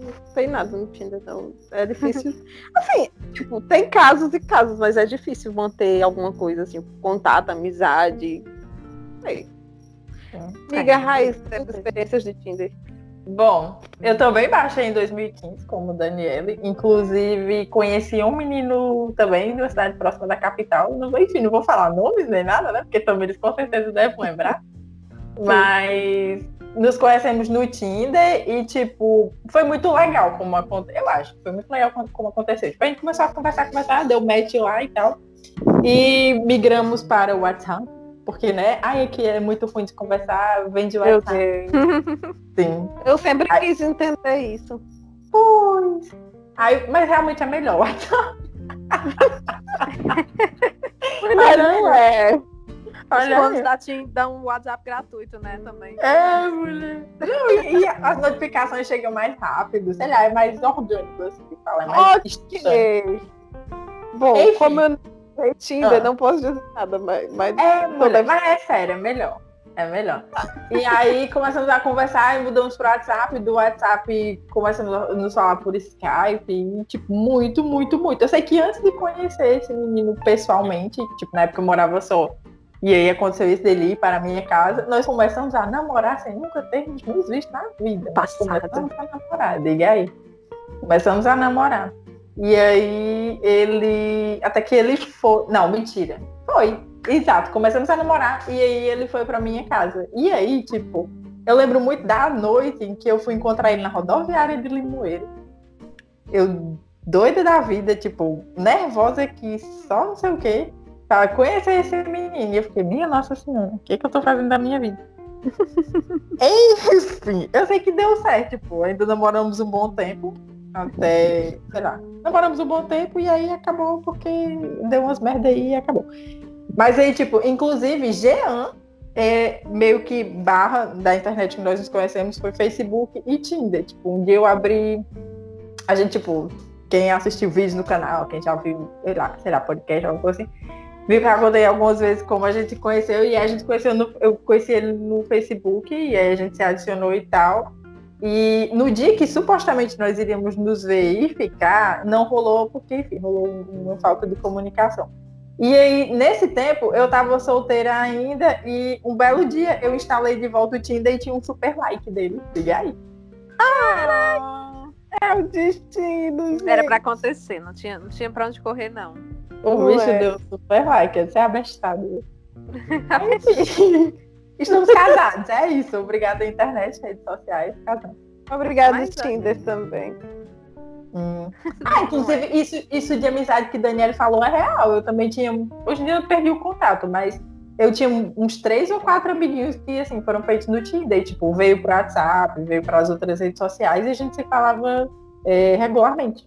Speaker 2: não tem nada no Tinder, não. É difícil. [laughs] assim, tipo, tem casos e casos, mas é difícil manter alguma coisa assim, contato, amizade. sei. Amiga Raiz, das experiências de Tinder.
Speaker 1: Bom, eu também baixei em 2015, como Daniele. Inclusive, conheci um menino também de uma cidade próxima da capital. Não, enfim, não vou falar nomes nem nada, né? Porque também eles com certeza devem lembrar. Mas nos conhecemos no Tinder e, tipo, foi muito legal como aconteceu. Eu acho, foi muito legal como aconteceu. Tipo, a gente começou a conversar, conversar, deu match lá e tal. E migramos para o WhatsApp. Porque, né? Ai, aqui é muito ruim de conversar, vem de WhatsApp. Sim.
Speaker 2: Eu sempre Ai. quis entender isso.
Speaker 1: Pois. Ai, mas realmente é melhor. [laughs]
Speaker 2: mas não é.
Speaker 4: Olha Os da TIM dão um WhatsApp gratuito, né, também.
Speaker 1: É, mulher. Não, e, e, as notificações chegam mais rápido, sei lá, é mais orgânico, assim que fala. É mais
Speaker 2: ok. Bom, Enfim. como eu não Tinder, ah. não posso dizer nada, mas... mas
Speaker 1: é, mulher, mas é sério, é melhor. É melhor. E aí começamos a conversar e mudamos pro WhatsApp. Do WhatsApp começamos a nos falar por Skype. E, tipo, muito, muito, muito. Eu sei que antes de conhecer esse menino pessoalmente, tipo, na época eu morava só e aí aconteceu isso dele ir para a minha casa. Nós começamos a namorar sem nunca termos nos visto na vida. Passada. Começamos a namorar, diga aí. Começamos a namorar. E aí ele. Até que ele foi. Não, mentira. Foi. Exato. Começamos a namorar. E aí ele foi para minha casa. E aí, tipo, eu lembro muito da noite em que eu fui encontrar ele na rodoviária de Limoeiro. Eu doida da vida, tipo, nervosa aqui, só não sei o quê para conhecer esse menino. E eu fiquei, minha nossa senhora, o que, que eu tô fazendo da minha vida? [laughs] Enfim, eu sei que deu certo, tipo, ainda namoramos um bom tempo. Até, sei lá, namoramos um bom tempo e aí acabou porque deu umas merda aí e acabou. Mas aí, tipo, inclusive, Jean é meio que barra da internet que nós nos conhecemos foi Facebook e Tinder. Tipo, um dia eu abri. A gente, tipo, quem assistiu vídeos no canal, quem já viu, sei lá, sei lá, podcast, alguma coisa assim, eu contei algumas vezes como a gente conheceu e a gente conheceu no, eu conheci ele no Facebook e aí a gente se adicionou e tal. E no dia que supostamente nós iríamos nos ver e ficar, não rolou porque enfim, rolou uma falta de comunicação. E aí, nesse tempo, eu tava solteira ainda e um belo dia eu instalei de volta o Tinder e tinha um super like dele. Liga aí.
Speaker 2: Ah, é o destino. Gente.
Speaker 4: Era para acontecer, não tinha, não tinha para onde correr, não.
Speaker 1: O bicho é. deu super like, você é [laughs] abestado. Estamos casados, é isso. Obrigada, internet, redes sociais, casamos.
Speaker 2: Obrigada, Tinder é. também.
Speaker 1: Hum. Ah, inclusive, isso, isso de amizade que Daniel falou é real. Eu também tinha. Hoje em dia eu perdi o contato, mas eu tinha uns três ou quatro amiguinhos que assim foram feitos no Tinder. Tipo, veio pro WhatsApp, veio para as outras redes sociais e a gente se falava é, regularmente.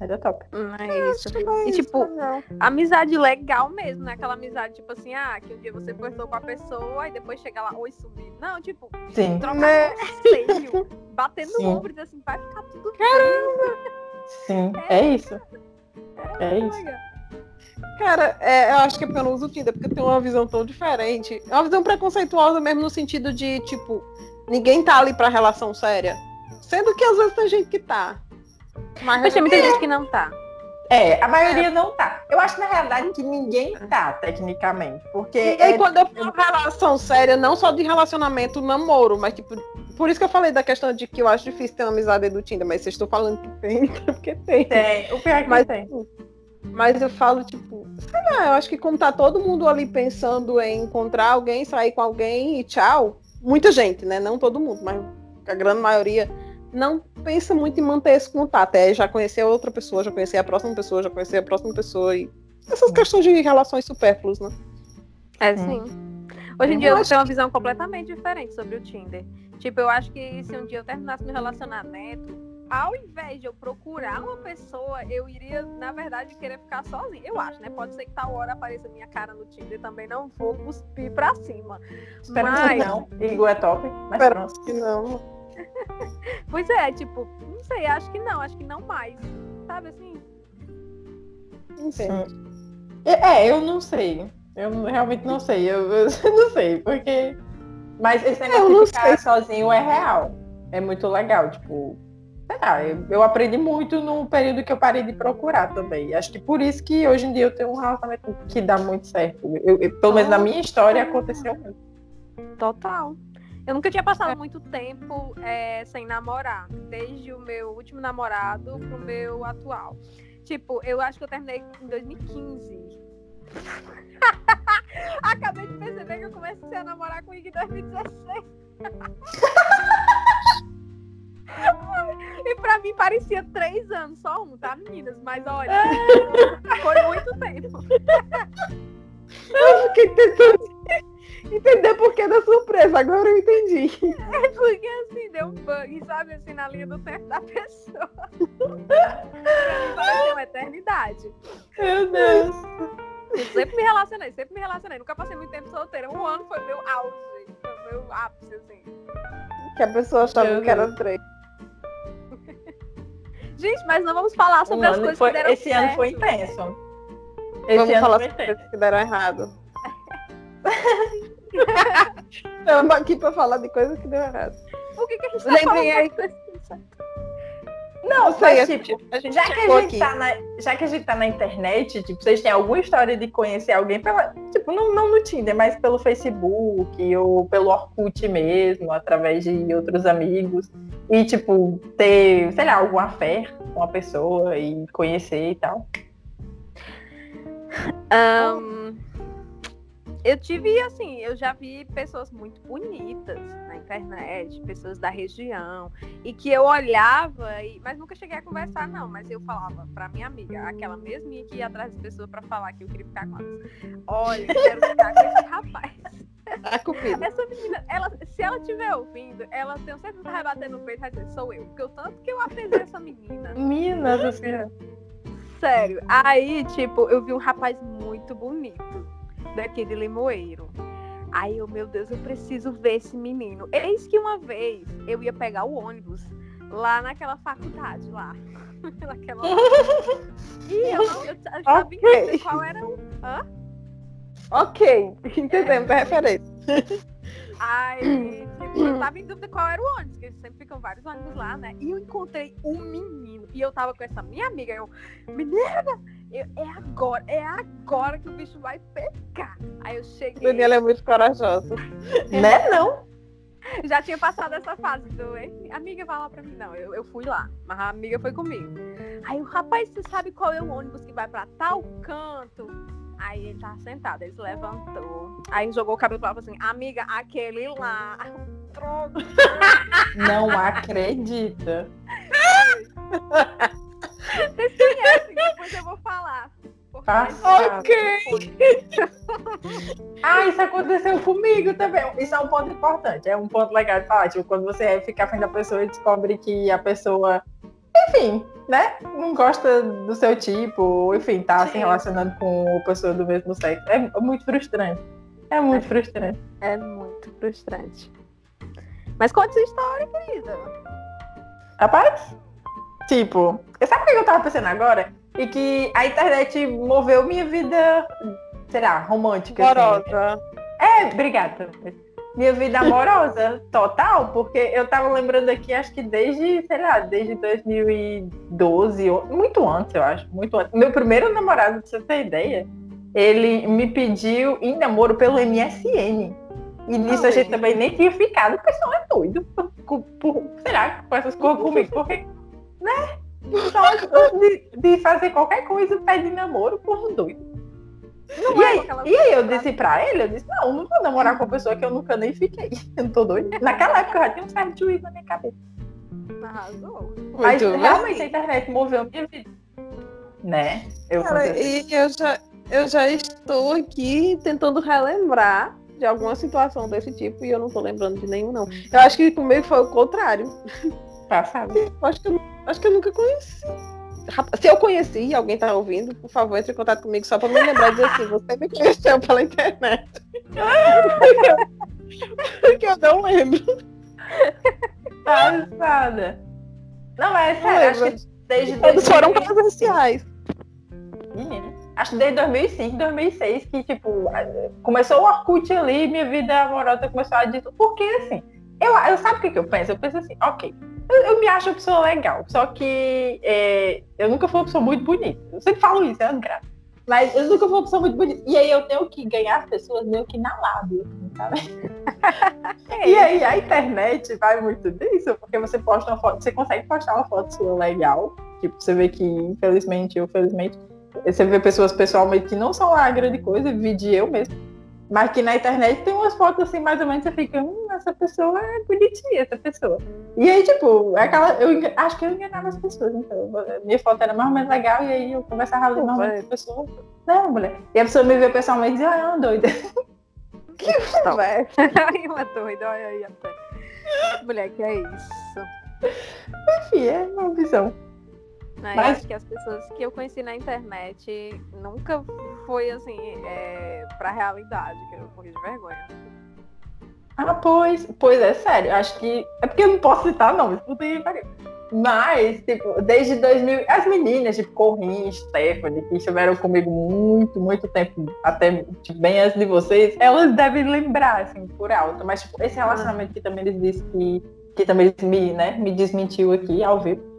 Speaker 1: Era top.
Speaker 4: Não é isso. E tipo, não. amizade legal mesmo, né? Aquela amizade, tipo assim, ah, que um dia você conversou com a pessoa e depois chega lá, oi, sumiu. Não, tipo,
Speaker 1: Sim.
Speaker 4: trocar né? conselho, [laughs] batendo no ombro e assim, vai ficar tudo
Speaker 1: Caramba! Sim, é, é isso. É, é isso.
Speaker 2: Cara, é, eu acho que é porque eu não uso Tinder, porque eu tenho uma visão tão diferente. É uma visão preconceituosa mesmo no sentido de, tipo, ninguém tá ali pra relação séria. Sendo que às vezes tem gente que tá.
Speaker 4: Mas, Mas tem muita gente que não tá.
Speaker 1: É, a maioria é. não tá. Eu acho, na realidade, que ninguém tá, tecnicamente. Porque. E
Speaker 2: é... quando eu falo relação séria, não só de relacionamento, namoro, mas tipo. Por isso que eu falei da questão de que eu acho difícil ter uma amizade do Tinder, mas vocês estão falando que tem, [laughs] porque tem.
Speaker 1: Tem, o pior é que mas, tem.
Speaker 2: Mas eu falo, tipo, sei lá, eu acho que como tá todo mundo ali pensando em encontrar alguém, sair com alguém e tchau, muita gente, né? Não todo mundo, mas a grande maioria não pensa muito em manter esse contato. É já conhecer a outra pessoa, já conhecer a próxima pessoa, já conhecer a próxima pessoa e essas questões de relações supérfluas, né?
Speaker 4: É sim. Hoje em dia eu tenho uma visão completamente diferente sobre o Tinder. Tipo, eu acho que se um dia eu terminasse meu relacionamento, ao invés de eu procurar uma pessoa, eu iria, na verdade, querer ficar sozinha. Eu acho, né? Pode ser que tal hora apareça minha cara no Tinder também, não vou cuspir pra cima.
Speaker 1: Espero mas... que não. Igor é top, mas
Speaker 2: Espero que não. [laughs]
Speaker 4: pois é, tipo, não sei, acho que não, acho que não mais. Sabe assim?
Speaker 1: Não sei. É, eu não sei. Eu realmente não sei. Eu, eu [laughs] não sei, porque. Mas esse negócio de ficar sei. sozinho é real. É muito legal, tipo. Sei lá, eu, eu, aprendi muito no período que eu parei de procurar também. Acho que por isso que hoje em dia eu tenho um relacionamento que dá muito certo. Eu, eu pelo menos na minha história aconteceu muito.
Speaker 4: Total. Eu nunca tinha passado muito tempo é, sem namorar, desde o meu último namorado pro meu atual. Tipo, eu acho que eu terminei em 2015. [laughs] Acabei de perceber que eu comecei a namorar com o Ig em 2016. [laughs] e pra mim parecia três anos, só um, tá, meninas? Mas olha, [laughs] foi muito tempo.
Speaker 3: Eu fiquei tentando entender por que da surpresa, agora eu entendi.
Speaker 4: É porque assim, deu um bug, sabe, assim, na linha do tempo da pessoa. parecia uma eternidade.
Speaker 1: Meu Deus.
Speaker 4: Eu sempre me relacionei, sempre me relacionei. Nunca passei muito tempo solteira. Um ano foi meu auge, foi meu ápice, assim.
Speaker 3: Que a pessoa achava
Speaker 1: Meu
Speaker 3: que era três.
Speaker 4: Gente, mas não vamos falar sobre
Speaker 1: Um
Speaker 4: as
Speaker 1: ano
Speaker 4: coisas
Speaker 1: foi-
Speaker 4: que deram
Speaker 1: esse ano
Speaker 4: certo.
Speaker 1: foi intenso. Esse
Speaker 3: Vamos
Speaker 1: ano
Speaker 3: falar
Speaker 1: foi
Speaker 3: sobre
Speaker 1: intenso.
Speaker 3: coisas que deram errado. [laughs] [laughs] Estamos aqui pra falar de coisas que deram errado.
Speaker 4: O que, que a gente tá
Speaker 3: Lembrem
Speaker 4: falando?
Speaker 3: aí.
Speaker 1: Não,
Speaker 3: Não sei,
Speaker 1: mas,
Speaker 3: a
Speaker 1: tipo,
Speaker 3: a gente
Speaker 1: já que, a gente
Speaker 3: aqui.
Speaker 1: tá na, já que a gente tá na internet, tipo, vocês têm alguma história de conhecer alguém pela. Tipo, não, não no Tinder, mas pelo Facebook ou pelo Orkut mesmo, através de outros amigos. E, tipo, ter, sei lá, alguma fé com uma pessoa e conhecer e tal.
Speaker 4: Ahn, eu tive, assim, eu já vi pessoas muito bonitas na internet, pessoas da região, e que eu olhava, e, mas nunca cheguei a conversar, não. Mas eu falava pra minha amiga, aquela mesminha que ia atrás das pessoas pra falar que eu queria ficar com elas. Olha, eu quero ficar com esse rapaz. [laughs]
Speaker 3: A cupida.
Speaker 4: Essa menina, ela, se ela estiver ouvindo, ela tem certeza vai bater no peito e vai dizer, sou eu. Porque o tanto que eu aprendei essa menina.
Speaker 1: Minas, assim.
Speaker 4: Sério. Aí, tipo, eu vi um rapaz muito bonito daqui de Limoeiro. Aí eu, meu Deus, eu preciso ver esse menino. Eis que uma vez eu ia pegar o ônibus lá naquela faculdade lá. [laughs] naquela... [laughs] E eu, não- eu, eu já vi
Speaker 3: Ok.
Speaker 4: qual era o. Hã?
Speaker 3: Ok, entendemos a referência. [laughs]
Speaker 4: Aí, tipo, [clears throat] eu tava em dúvida qual era o ônibus, porque sempre ficam vários ônibus lá, né? E eu encontrei um menino. E eu tava com essa minha amiga. Eu, menina, eu- é agora, é agora que o bicho vai pegar. Aí eu cheguei.
Speaker 3: Daniela é muito corajosa. [laughs]
Speaker 1: Né, não?
Speaker 4: Já tinha passado essa fase do "Ei, amiga, vai lá pra mim. Não, eu, eu fui lá, mas a amiga foi comigo. Aí o rapaz, você sabe qual é o ônibus que vai pra tal canto? Aí ele tava sentado, ele se levantou. Aí jogou o cabelo pra lá e falou assim: Amiga, aquele lá. Droga.
Speaker 1: Não acredita.
Speaker 4: Vocês conhecem, depois eu vou falar. Porque
Speaker 1: Passada.
Speaker 3: Ok.
Speaker 1: Ah, isso aconteceu comigo também. Isso é um ponto importante. É um ponto legal de falar. Tipo, quando você fica afim da pessoa e descobre que a pessoa, enfim, né? Não gosta do seu tipo, ou, enfim, tá se
Speaker 4: Sim.
Speaker 1: relacionando com pessoa do mesmo sexo. É muito frustrante. É muito frustrante.
Speaker 4: É muito frustrante. Mas conte sua história, querida.
Speaker 1: Rapaz, tipo, sabe o que eu tava pensando agora? E que a internet moveu minha vida, sei lá, romântica. assim.
Speaker 3: Amorosa.
Speaker 1: É, obrigada. Minha vida amorosa, total, porque eu tava lembrando aqui, acho que desde, sei lá, desde 2012, ou- muito antes, eu acho, muito antes. Meu primeiro namorado, pra você ter ideia, ele me pediu em namoro pelo MSN. E nisso a gente também nem tinha ficado, o pessoal é doido, por, por, sei lá, com essas coisas comigo, porque, né? Só de, de fazer qualquer coisa pede namoro, povo doido.
Speaker 4: Não
Speaker 1: E
Speaker 4: é
Speaker 1: aí, e aí eu disse pra ele, eu disse, não, não vou namorar com uma pessoa que eu nunca nem fiquei. [laughs] Eu não tô doida. Naquela época eu já tinha um certo juízo na minha cabeça.
Speaker 4: Arrasou.
Speaker 1: Mas
Speaker 3: Muito
Speaker 1: realmente a
Speaker 3: bem.
Speaker 1: internet moveu a minha vida. Né? Eu
Speaker 3: Cara,
Speaker 1: confesso.
Speaker 3: e eu já, eu já estou aqui tentando relembrar de alguma situação desse tipo e eu não tô lembrando de nenhum, não. Eu acho que comigo foi o contrário.
Speaker 1: Passado.
Speaker 3: Acho que eu, acho que eu nunca conheci. Se eu conheci e alguém tá ouvindo, por favor, entre em contato comigo só pra me lembrar de dizer assim, você me conheceu pela internet. [laughs] Porque eu não lembro.
Speaker 1: Passada. Não, mas é sério, acho que desde
Speaker 3: Todos foram
Speaker 1: 2000
Speaker 3: presenciais.
Speaker 1: Menina, Acho que desde 2005, 2006 que, tipo, começou o Orkut ali, minha vida amorosa começou a dizer. Porque, assim, eu, eu sabe o que, que eu penso? Eu penso assim, ok, eu, eu me acho uma pessoa legal, só que é, eu nunca fui uma pessoa muito bonita. Eu sempre falo isso, é graça. Mas eu nunca fui uma pessoa muito bonita. E aí eu tenho que ganhar as pessoas meio que na lábia, assim, sabe? [laughs] e aí a internet vai muito disso, porque você posta uma foto, você consegue postar uma foto sua legal. Tipo, você vê que, infelizmente ou felizmente, você vê pessoas pessoalmente que não são lá grande coisa, vi de eu mesmo. Mas que na internet tem umas fotos assim, mais ou menos, você fica, hum, essa pessoa é bonitinha, essa pessoa. E aí, tipo, é aquela. Eu acho que eu enganava as pessoas, então. Minha foto era mais ou menos legal, e aí eu conversava ali normalmente com a pessoa. Não, mulher. E a pessoa me vê pessoalmente e dizia, ah, é uma doida. [laughs]
Speaker 4: Que velho. [laughs] uma doida, olha aí até. Mulher, que é isso?
Speaker 1: Enfim, é uma visão.
Speaker 4: Mas... Eu acho que as pessoas que eu conheci na internet nunca foi assim, é, pra realidade, que eu morri de vergonha.
Speaker 1: Ah, pois, pois é, sério. Acho que. É porque eu não posso citar nomes, puta que pariu. Mas, tipo, desde 2000, as meninas, tipo, Corrin, Stephanie, que estiveram comigo muito, muito tempo, até tipo, bem antes de vocês, elas devem lembrar, assim, por alto. Mas, tipo, esse relacionamento que também eles disse que, que também me, né, me desmentiu aqui ao vivo,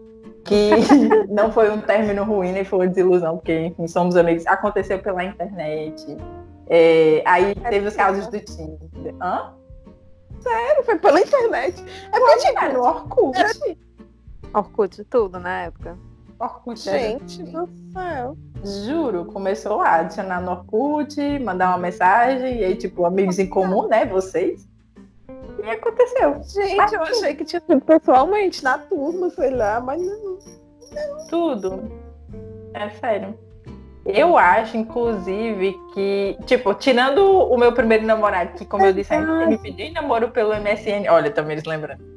Speaker 1: que [laughs] não foi um término ruim, nem foi uma desilusão, porque, enfim, somos amigos, aconteceu pela internet. É, aí é teve os casos do Tinder. Hã?
Speaker 2: Sério, foi pela internet. É porque, era no Orkut. Era
Speaker 4: Orkut tudo na época.
Speaker 1: Orkut
Speaker 2: Gente do céu.
Speaker 1: Juro, começou lá, adicionar no Orkut, mandar uma mensagem, e aí, tipo, amigos em comum, né? Vocês. E aconteceu.
Speaker 2: Gente, eu achei que tinha sido pessoalmente, na turma, sei lá, mas não.
Speaker 1: não. Tudo. É sério. Eu acho, inclusive, que, tipo, tirando o meu primeiro namorado, que, como eu disse, ele me pediu namoro pelo MSN. Olha, também eles lembrando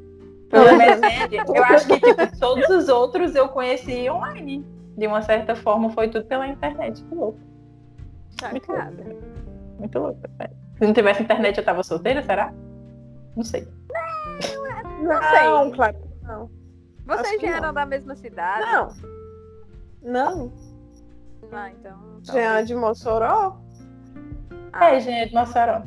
Speaker 1: pelo MSN, eu acho que tipo, todos os outros eu conheci online. De uma certa forma, foi tudo pela internet. Que louco. Muito louco. Muito louco. Se não tivesse internet, eu tava solteira, será? Não sei.
Speaker 2: Não, não, não sei. claro não.
Speaker 4: Vocês já eram da mesma cidade?
Speaker 2: Não. Não.
Speaker 4: Ah, então.
Speaker 2: É de Mossoró?
Speaker 1: Ah. É, gente, de Mossoró.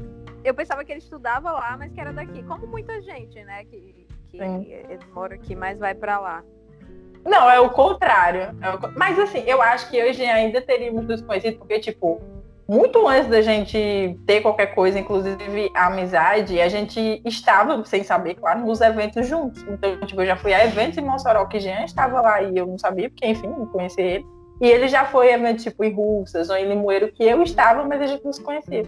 Speaker 4: Eu pensava que ele estudava lá, mas que era daqui. Como muita gente, né? Que que ele mora aqui, mas vai para lá.
Speaker 1: Não, é o contrário. É o... Mas assim, eu acho que hoje ainda teríamos nos conhecido, porque, tipo, muito antes da gente ter qualquer coisa, inclusive a amizade, a gente estava, sem saber, claro, nos eventos juntos. Então, tipo, eu já fui a eventos em Mossoró que Jean estava lá e eu não sabia, porque, enfim, não conhecia ele. E ele já foi a eventos, tipo, em Russas ou em Limoeiro, que eu estava, mas a gente não se conhecia.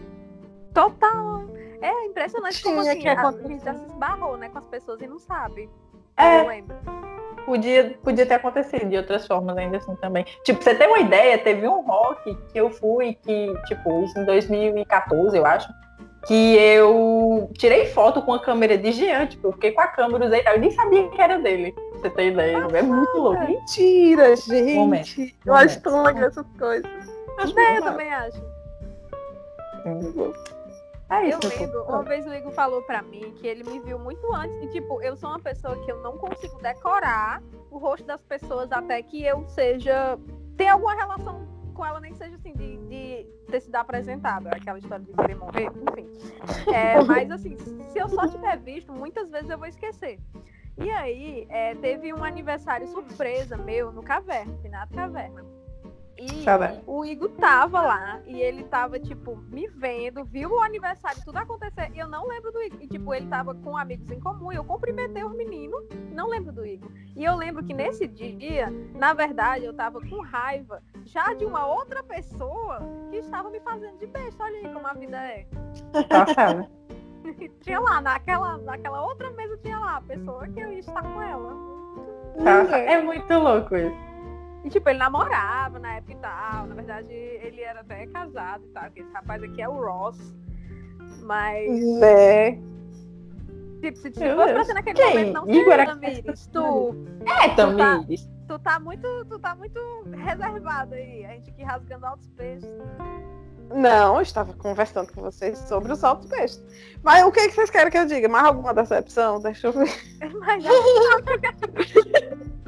Speaker 4: Total. É impressionante como assim, que a gente já se esbarrou, né, com as pessoas e não sabe.
Speaker 1: É. Eu lembro. Podia, podia ter acontecido de outras formas ainda assim também. Tipo, você tem uma ideia, teve um rock que eu fui, que, tipo, isso em 2014, eu acho, que eu tirei foto com a câmera de Jean, tipo, eu fiquei com a câmera, usei, eu nem sabia que era dele. Você tem ideia? é muito louco.
Speaker 2: Mentira, gente. Momento, eu momento. acho tão legal essas coisas.
Speaker 4: Acho é, eu também acho. Muito bom. É isso, eu lembro, uma vez o Igor falou pra mim que ele me viu muito antes. E, tipo, eu sou uma pessoa que eu não consigo decorar o rosto das pessoas até que eu seja. Tem alguma relação com ela, nem seja assim, de, de ter sido apresentada. Aquela história de querer morrer, enfim. É, [laughs] mas, assim, se eu só tiver visto, muitas vezes eu vou esquecer. E aí, é, teve um aniversário surpresa meu no Caverna, Finato Caverna. E o Igor tava lá e ele tava, tipo, me vendo, viu o aniversário, tudo acontecer. E eu não lembro do Igor. E, tipo, ele tava com amigos em comum. E eu cumprimentei os meninos, não lembro do Igor. E eu lembro que nesse dia, na verdade, eu tava com raiva já de uma outra pessoa que estava me fazendo de besta. Olha aí como a vida é.
Speaker 1: Tá [laughs]
Speaker 4: tinha lá, naquela, naquela outra mesa tinha lá a pessoa que eu ia estar com ela.
Speaker 1: Tá, é muito louco isso.
Speaker 4: E, tipo, ele namorava na época e tal. Na verdade, ele era até casado e tal. Esse rapaz aqui é o Ross. Mas.
Speaker 2: É.
Speaker 4: Tipo, se, se fosse pra ser naquele Quem? momento, não Igor seria, Tamires. Tu.
Speaker 1: É, Tamires.
Speaker 4: Tu, tá, tu tá muito. Tu tá muito reservado aí. A gente aqui rasgando altos peixes.
Speaker 2: Não, eu estava conversando com vocês sobre os altos peixes. Mas o que, é que vocês querem que eu diga? Mais alguma decepção? Deixa eu ver. [laughs] Mas [laughs]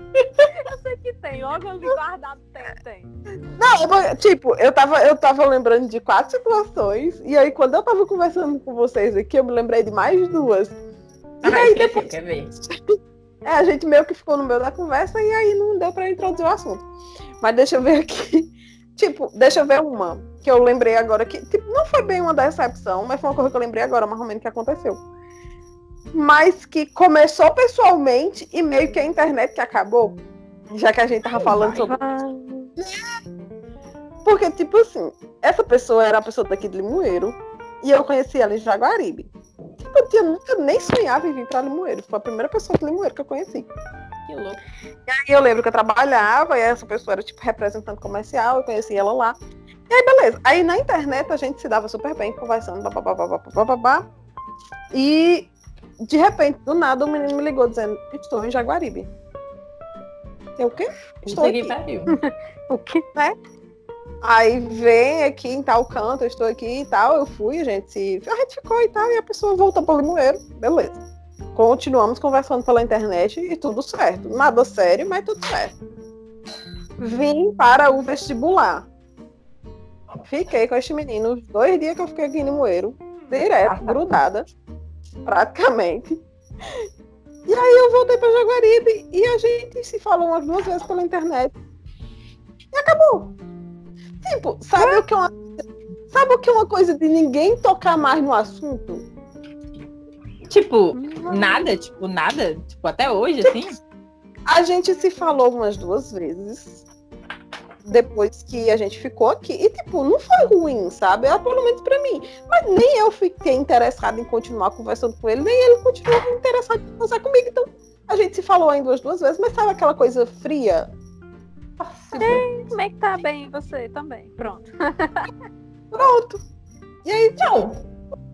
Speaker 4: eu sei que tem, logo ali guardado tem, tem.
Speaker 2: Não, tipo, eu tava, eu tava lembrando de quatro situações, e aí quando eu tava conversando com vocês aqui, eu me lembrei de mais duas.
Speaker 1: E ah, aí depois. Quer ver?
Speaker 2: É, a gente meio que ficou no meio da conversa e aí não deu pra introduzir o assunto. Mas deixa eu ver aqui. [laughs] Tipo, deixa eu ver uma. que eu lembrei agora que tipo, não foi bem uma decepção, mas foi uma coisa que eu lembrei agora, mais ou menos, que aconteceu. Mas que começou pessoalmente e meio que a internet que acabou. Já que a gente tava falando sobre. Porque, tipo assim, essa pessoa era a pessoa daqui de Limoeiro e eu conheci ela em Jaguaribe. Tipo, eu tinha, nunca nem sonhava em vir pra Limoeiro. Foi a primeira pessoa de Limoeiro que eu conheci.
Speaker 1: Que louco.
Speaker 2: E aí eu lembro que eu trabalhava e essa pessoa era tipo representante comercial, eu conheci ela lá. E aí, beleza. Aí na internet a gente se dava super bem, conversando, babá, babá. E de repente, do nada, o menino me ligou dizendo: Estou em Jaguaribe. Eu o quê?
Speaker 1: Estou aqui. [laughs]
Speaker 2: O quê? Né? Aí vem aqui em tal canto, eu estou aqui e tal. Eu fui, a gente. A gente ficou e tal, e a pessoa voltou para o Limoeiro. Beleza. Continuamos conversando pela internet e tudo certo. Nada sério, mas tudo certo. Vim para o vestibular. Fiquei com este menino os dois dias que eu fiquei aqui no Moeiro, direto, grudada, praticamente. E aí eu voltei para Jaguaribe e a gente se falou umas duas vezes pela internet. E acabou. Tipo, sabe o que é uma, sabe o que é uma coisa de ninguém tocar mais no assunto?
Speaker 1: Tipo, nada, tipo, nada, tipo, até hoje, assim?
Speaker 2: A gente se falou umas duas vezes depois que a gente ficou aqui. E, tipo, não foi ruim, sabe? É, pelo menos pra mim. Mas nem eu fiquei interessada em continuar conversando com ele, nem ele continuou interessado em conversar comigo. Então, a gente se falou ainda duas, duas vezes, mas sabe aquela coisa fria?
Speaker 4: Ei, como é que tá bem você também? Pronto. [laughs]
Speaker 2: Pronto.
Speaker 1: E aí, tchau.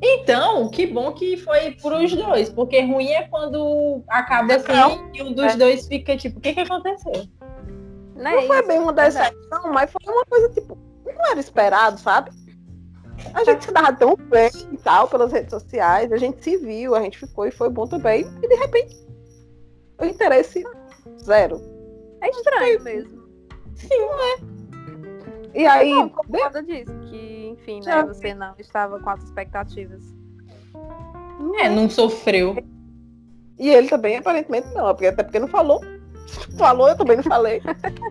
Speaker 1: Então, que bom que foi pros dois, porque ruim é quando acaba assim e um dos é. dois fica tipo, o que que aconteceu?
Speaker 2: Não, é não foi bem uma decepção, mas foi uma coisa tipo, não era esperado, sabe? A gente se dava tão bem e tal pelas redes sociais, a gente se viu, a gente ficou e foi bom também, e de repente o interesse zero.
Speaker 4: É estranho mesmo.
Speaker 2: Sim, não é? E aí. Não,
Speaker 4: por causa disso, que, enfim, né? Você não estava com as expectativas.
Speaker 1: É, não sofreu.
Speaker 2: E ele também, aparentemente, não, até porque não falou. [laughs] Falou, eu também não falei.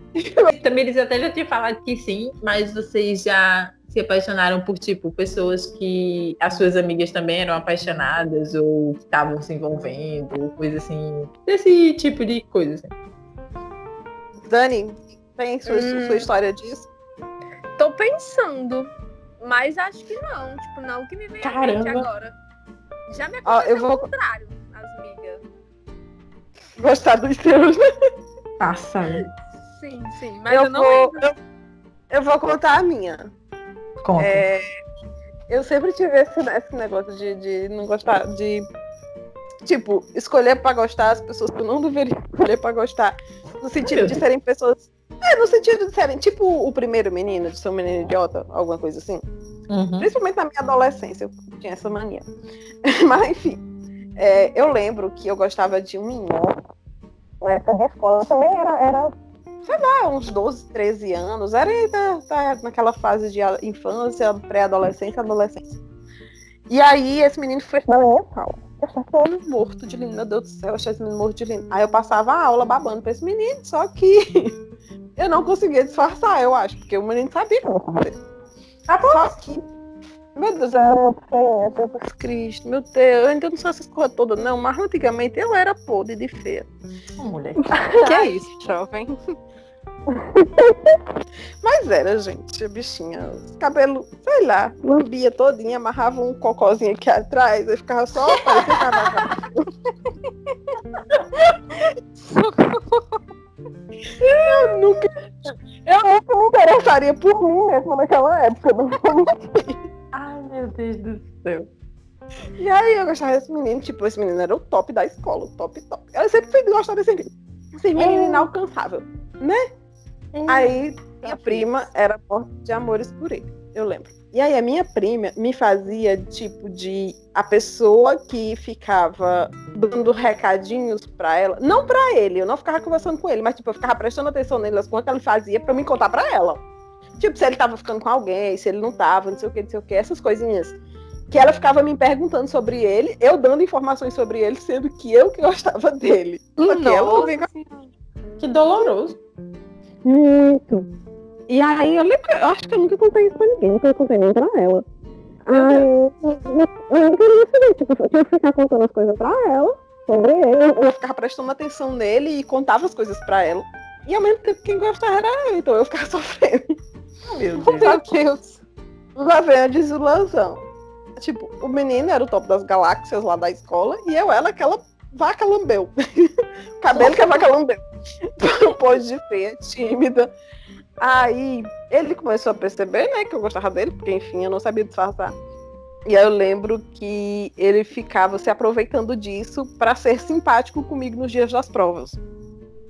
Speaker 2: [laughs]
Speaker 1: também eles até já tinham falado que sim, mas vocês já se apaixonaram por, tipo, pessoas que as suas amigas também eram apaixonadas ou estavam se envolvendo, coisa assim. Desse tipo de coisa, assim.
Speaker 2: Dani, tem sua, hum. sua história disso?
Speaker 4: Tô pensando, mas acho que não. Tipo, não que me vem à mente agora. Já me aconteceu eu vou... contrário, as amigas.
Speaker 2: Gostar dos seus, né?
Speaker 1: Passa.
Speaker 4: Sim, sim. Mas eu, eu não vou,
Speaker 2: eu, eu, vou contar a minha.
Speaker 1: Conta. É,
Speaker 2: eu sempre tive esse, esse negócio de, de não gostar, de tipo, escolher para gostar as pessoas que eu não deveria escolher para gostar. No sentido de serem pessoas é, no sentido de serem tipo o primeiro menino, de ser um menino idiota, alguma coisa assim. Uhum. Principalmente na minha adolescência, eu tinha essa mania. [laughs] Mas, enfim, é, eu lembro que eu gostava de um menino. Na época de escola também era, era sei lá, uns 12, 13 anos. Era tá, tá naquela fase de infância, pré-adolescência, adolescência. E aí, esse menino foi na minha sala. Eu estava morto de lindo, meu Deus do céu, eu achei esse menino morto de lindo. Aí eu passava a aula babando pra esse menino, só que [laughs] eu não conseguia disfarçar, eu acho, porque o menino sabia Só que. Meu Deus, eu era muito feia, Jesus Cristo, meu Deus, eu ainda não sou essas coisas todas, não, mas antigamente eu era podre de feia.
Speaker 1: Oh, mulher. [laughs]
Speaker 2: que é isso, jovem? [laughs] Mas era, gente, a bichinha. Cabelo, sei lá, lambia todinha, amarrava um cocôzinho aqui atrás, aí ficava só [laughs] Eu nunca. Eu nunca me interessaria por mim mesmo naquela época, não vou mentir.
Speaker 1: Ai, meu Deus do céu.
Speaker 2: E aí eu gostava desse menino, tipo, esse menino era o top da escola, o top, top. Eu sempre fui gostar desse menino. Esse menino é. inalcançável, né? É. Aí minha prima era morta de amores por ele, eu lembro. E aí a minha prima me fazia tipo de a pessoa que ficava dando recadinhos para ela, não para ele, eu não ficava conversando com ele, mas tipo eu ficava prestando atenção nelas com o que ele fazia para me contar para ela. Tipo se ele tava ficando com alguém, se ele não tava, não sei o que, não sei o que, essas coisinhas. Que ela ficava me perguntando sobre ele, eu dando informações sobre ele, sendo que eu que gostava dele.
Speaker 1: Nossa, ela... Que doloroso.
Speaker 2: Muito.
Speaker 3: E aí eu lembro, eu acho que eu nunca contei isso pra ninguém, nunca contei nem pra ela. Aí eu, eu lembro que era desse tipo, eu tinha que ficar contando as coisas pra ela, sobre ele.
Speaker 2: Eu, eu ficava prestando atenção nele e contava as coisas pra ela. E ao mesmo tempo quem gostava era eu, então eu ficava [laughs] sofrendo.
Speaker 1: Meu Deus.
Speaker 2: Meu Deus. Lá vem a desilusão. Tipo, o menino era o top das galáxias lá da escola e eu era aquela vaca lambeu. [laughs] Cabelo que a vaca lambeu. [laughs] Pôs de feia, tímida. Aí ele começou a perceber, né, que eu gostava dele, porque enfim, eu não sabia disfarçar. E aí eu lembro que ele ficava se aproveitando disso para ser simpático comigo nos dias das provas.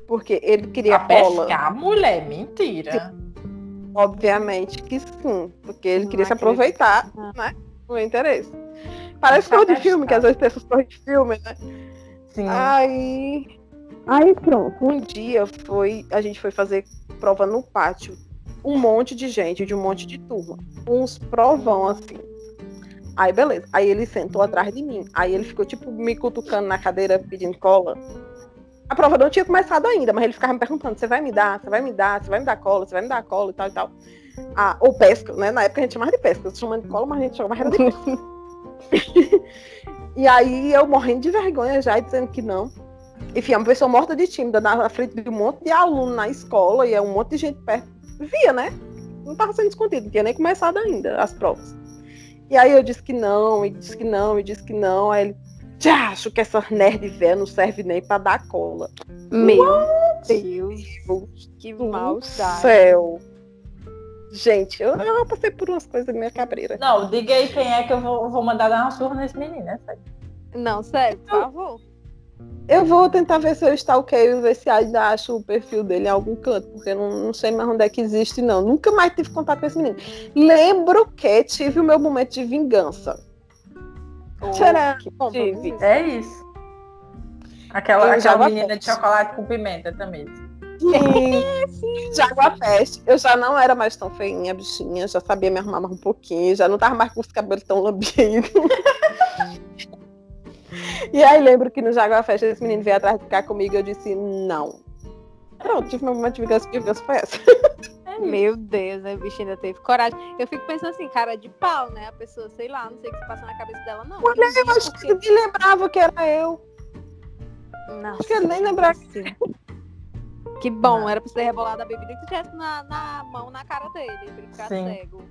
Speaker 2: Porque ele queria
Speaker 1: Pra
Speaker 2: cola.
Speaker 1: pescar, mulher, mentira.
Speaker 2: Obviamente que sim, porque ele
Speaker 4: Não
Speaker 2: queria se aproveitar,
Speaker 4: Ah.
Speaker 2: né? Do interesse. Parece cor de
Speaker 1: pescar.
Speaker 2: filme, que às vezes tem essas cores de filme, né?
Speaker 1: Sim.
Speaker 2: Aí,
Speaker 3: Aí pronto.
Speaker 2: um dia foi, a gente foi fazer prova no pátio. Um monte de gente, de um monte de turma. Uns provão assim. Aí, beleza. Aí ele sentou atrás de mim. Aí ele ficou, tipo, me cutucando na cadeira pedindo cola. A prova não tinha começado ainda, mas ele ficava me perguntando: você vai me dar, você vai me dar, você vai me dar cola, você vai me dar cola e tal e tal. Ah, ou pesca, né? Na época a gente chamava de pesca. Eu chamando de cola, mas a gente chamava de pesca. [laughs] e aí eu morrendo de vergonha já, e dizendo que não. Enfim, é uma pessoa morta de tímida na frente de um monte de aluno na escola e é um monte de gente perto. Via, né? Não tava sendo escondido, não tinha nem começado ainda as provas. E aí eu disse que não, e disse que não, e disse que não. Aí ele, já acho que essa nerd velha não serve nem pra dar cola.
Speaker 4: Meu Deus, que maldade.
Speaker 2: céu. Gente, eu, eu passei por umas coisas meio cabreira.
Speaker 1: Não, diga aí quem é que eu vou, vou mandar dar uma surra nesse menino, né? sério.
Speaker 4: Não, sério, por favor.
Speaker 2: Eu vou tentar ver se eu stalkeio e ver se ainda acho o perfil dele em algum canto, porque eu não, não sei mais onde é que existe, não. Nunca mais tive contato com esse menino. Lembro que tive o meu momento de vingança. Será?
Speaker 4: Que bom,
Speaker 2: Tive.
Speaker 1: É isso. Aquela, aquela menina de
Speaker 2: gosto.
Speaker 1: chocolate com pimenta também.
Speaker 2: Sim, [laughs] Jaguar Peste. Eu já não era mais tão feinha, bichinha. Já sabia me arrumar mais um pouquinho. Já não tava mais com os cabelos tão lambidos. [laughs] e aí lembro que no Jaguar Fest esse menino veio atrás de ficar comigo e eu disse não. Pronto, tive meu momento de vingança, que vingança foi essa.
Speaker 4: Meu Deus, a bicha ainda teve coragem. Eu fico pensando assim, cara de pau, né? A pessoa, sei lá, não sei o que se passa na cabeça dela, não.
Speaker 2: Olha, eu acho que
Speaker 4: Porque-
Speaker 2: ele lembrava que era eu.
Speaker 4: Nossa,
Speaker 2: Acho que ele nem lembrava.
Speaker 4: sim. [laughs] Que bom,
Speaker 1: Não.
Speaker 4: era pra você rebolar da bebida que tivesse na, na mão, na cara dele, pra ele ficar
Speaker 1: Sim.
Speaker 4: cego.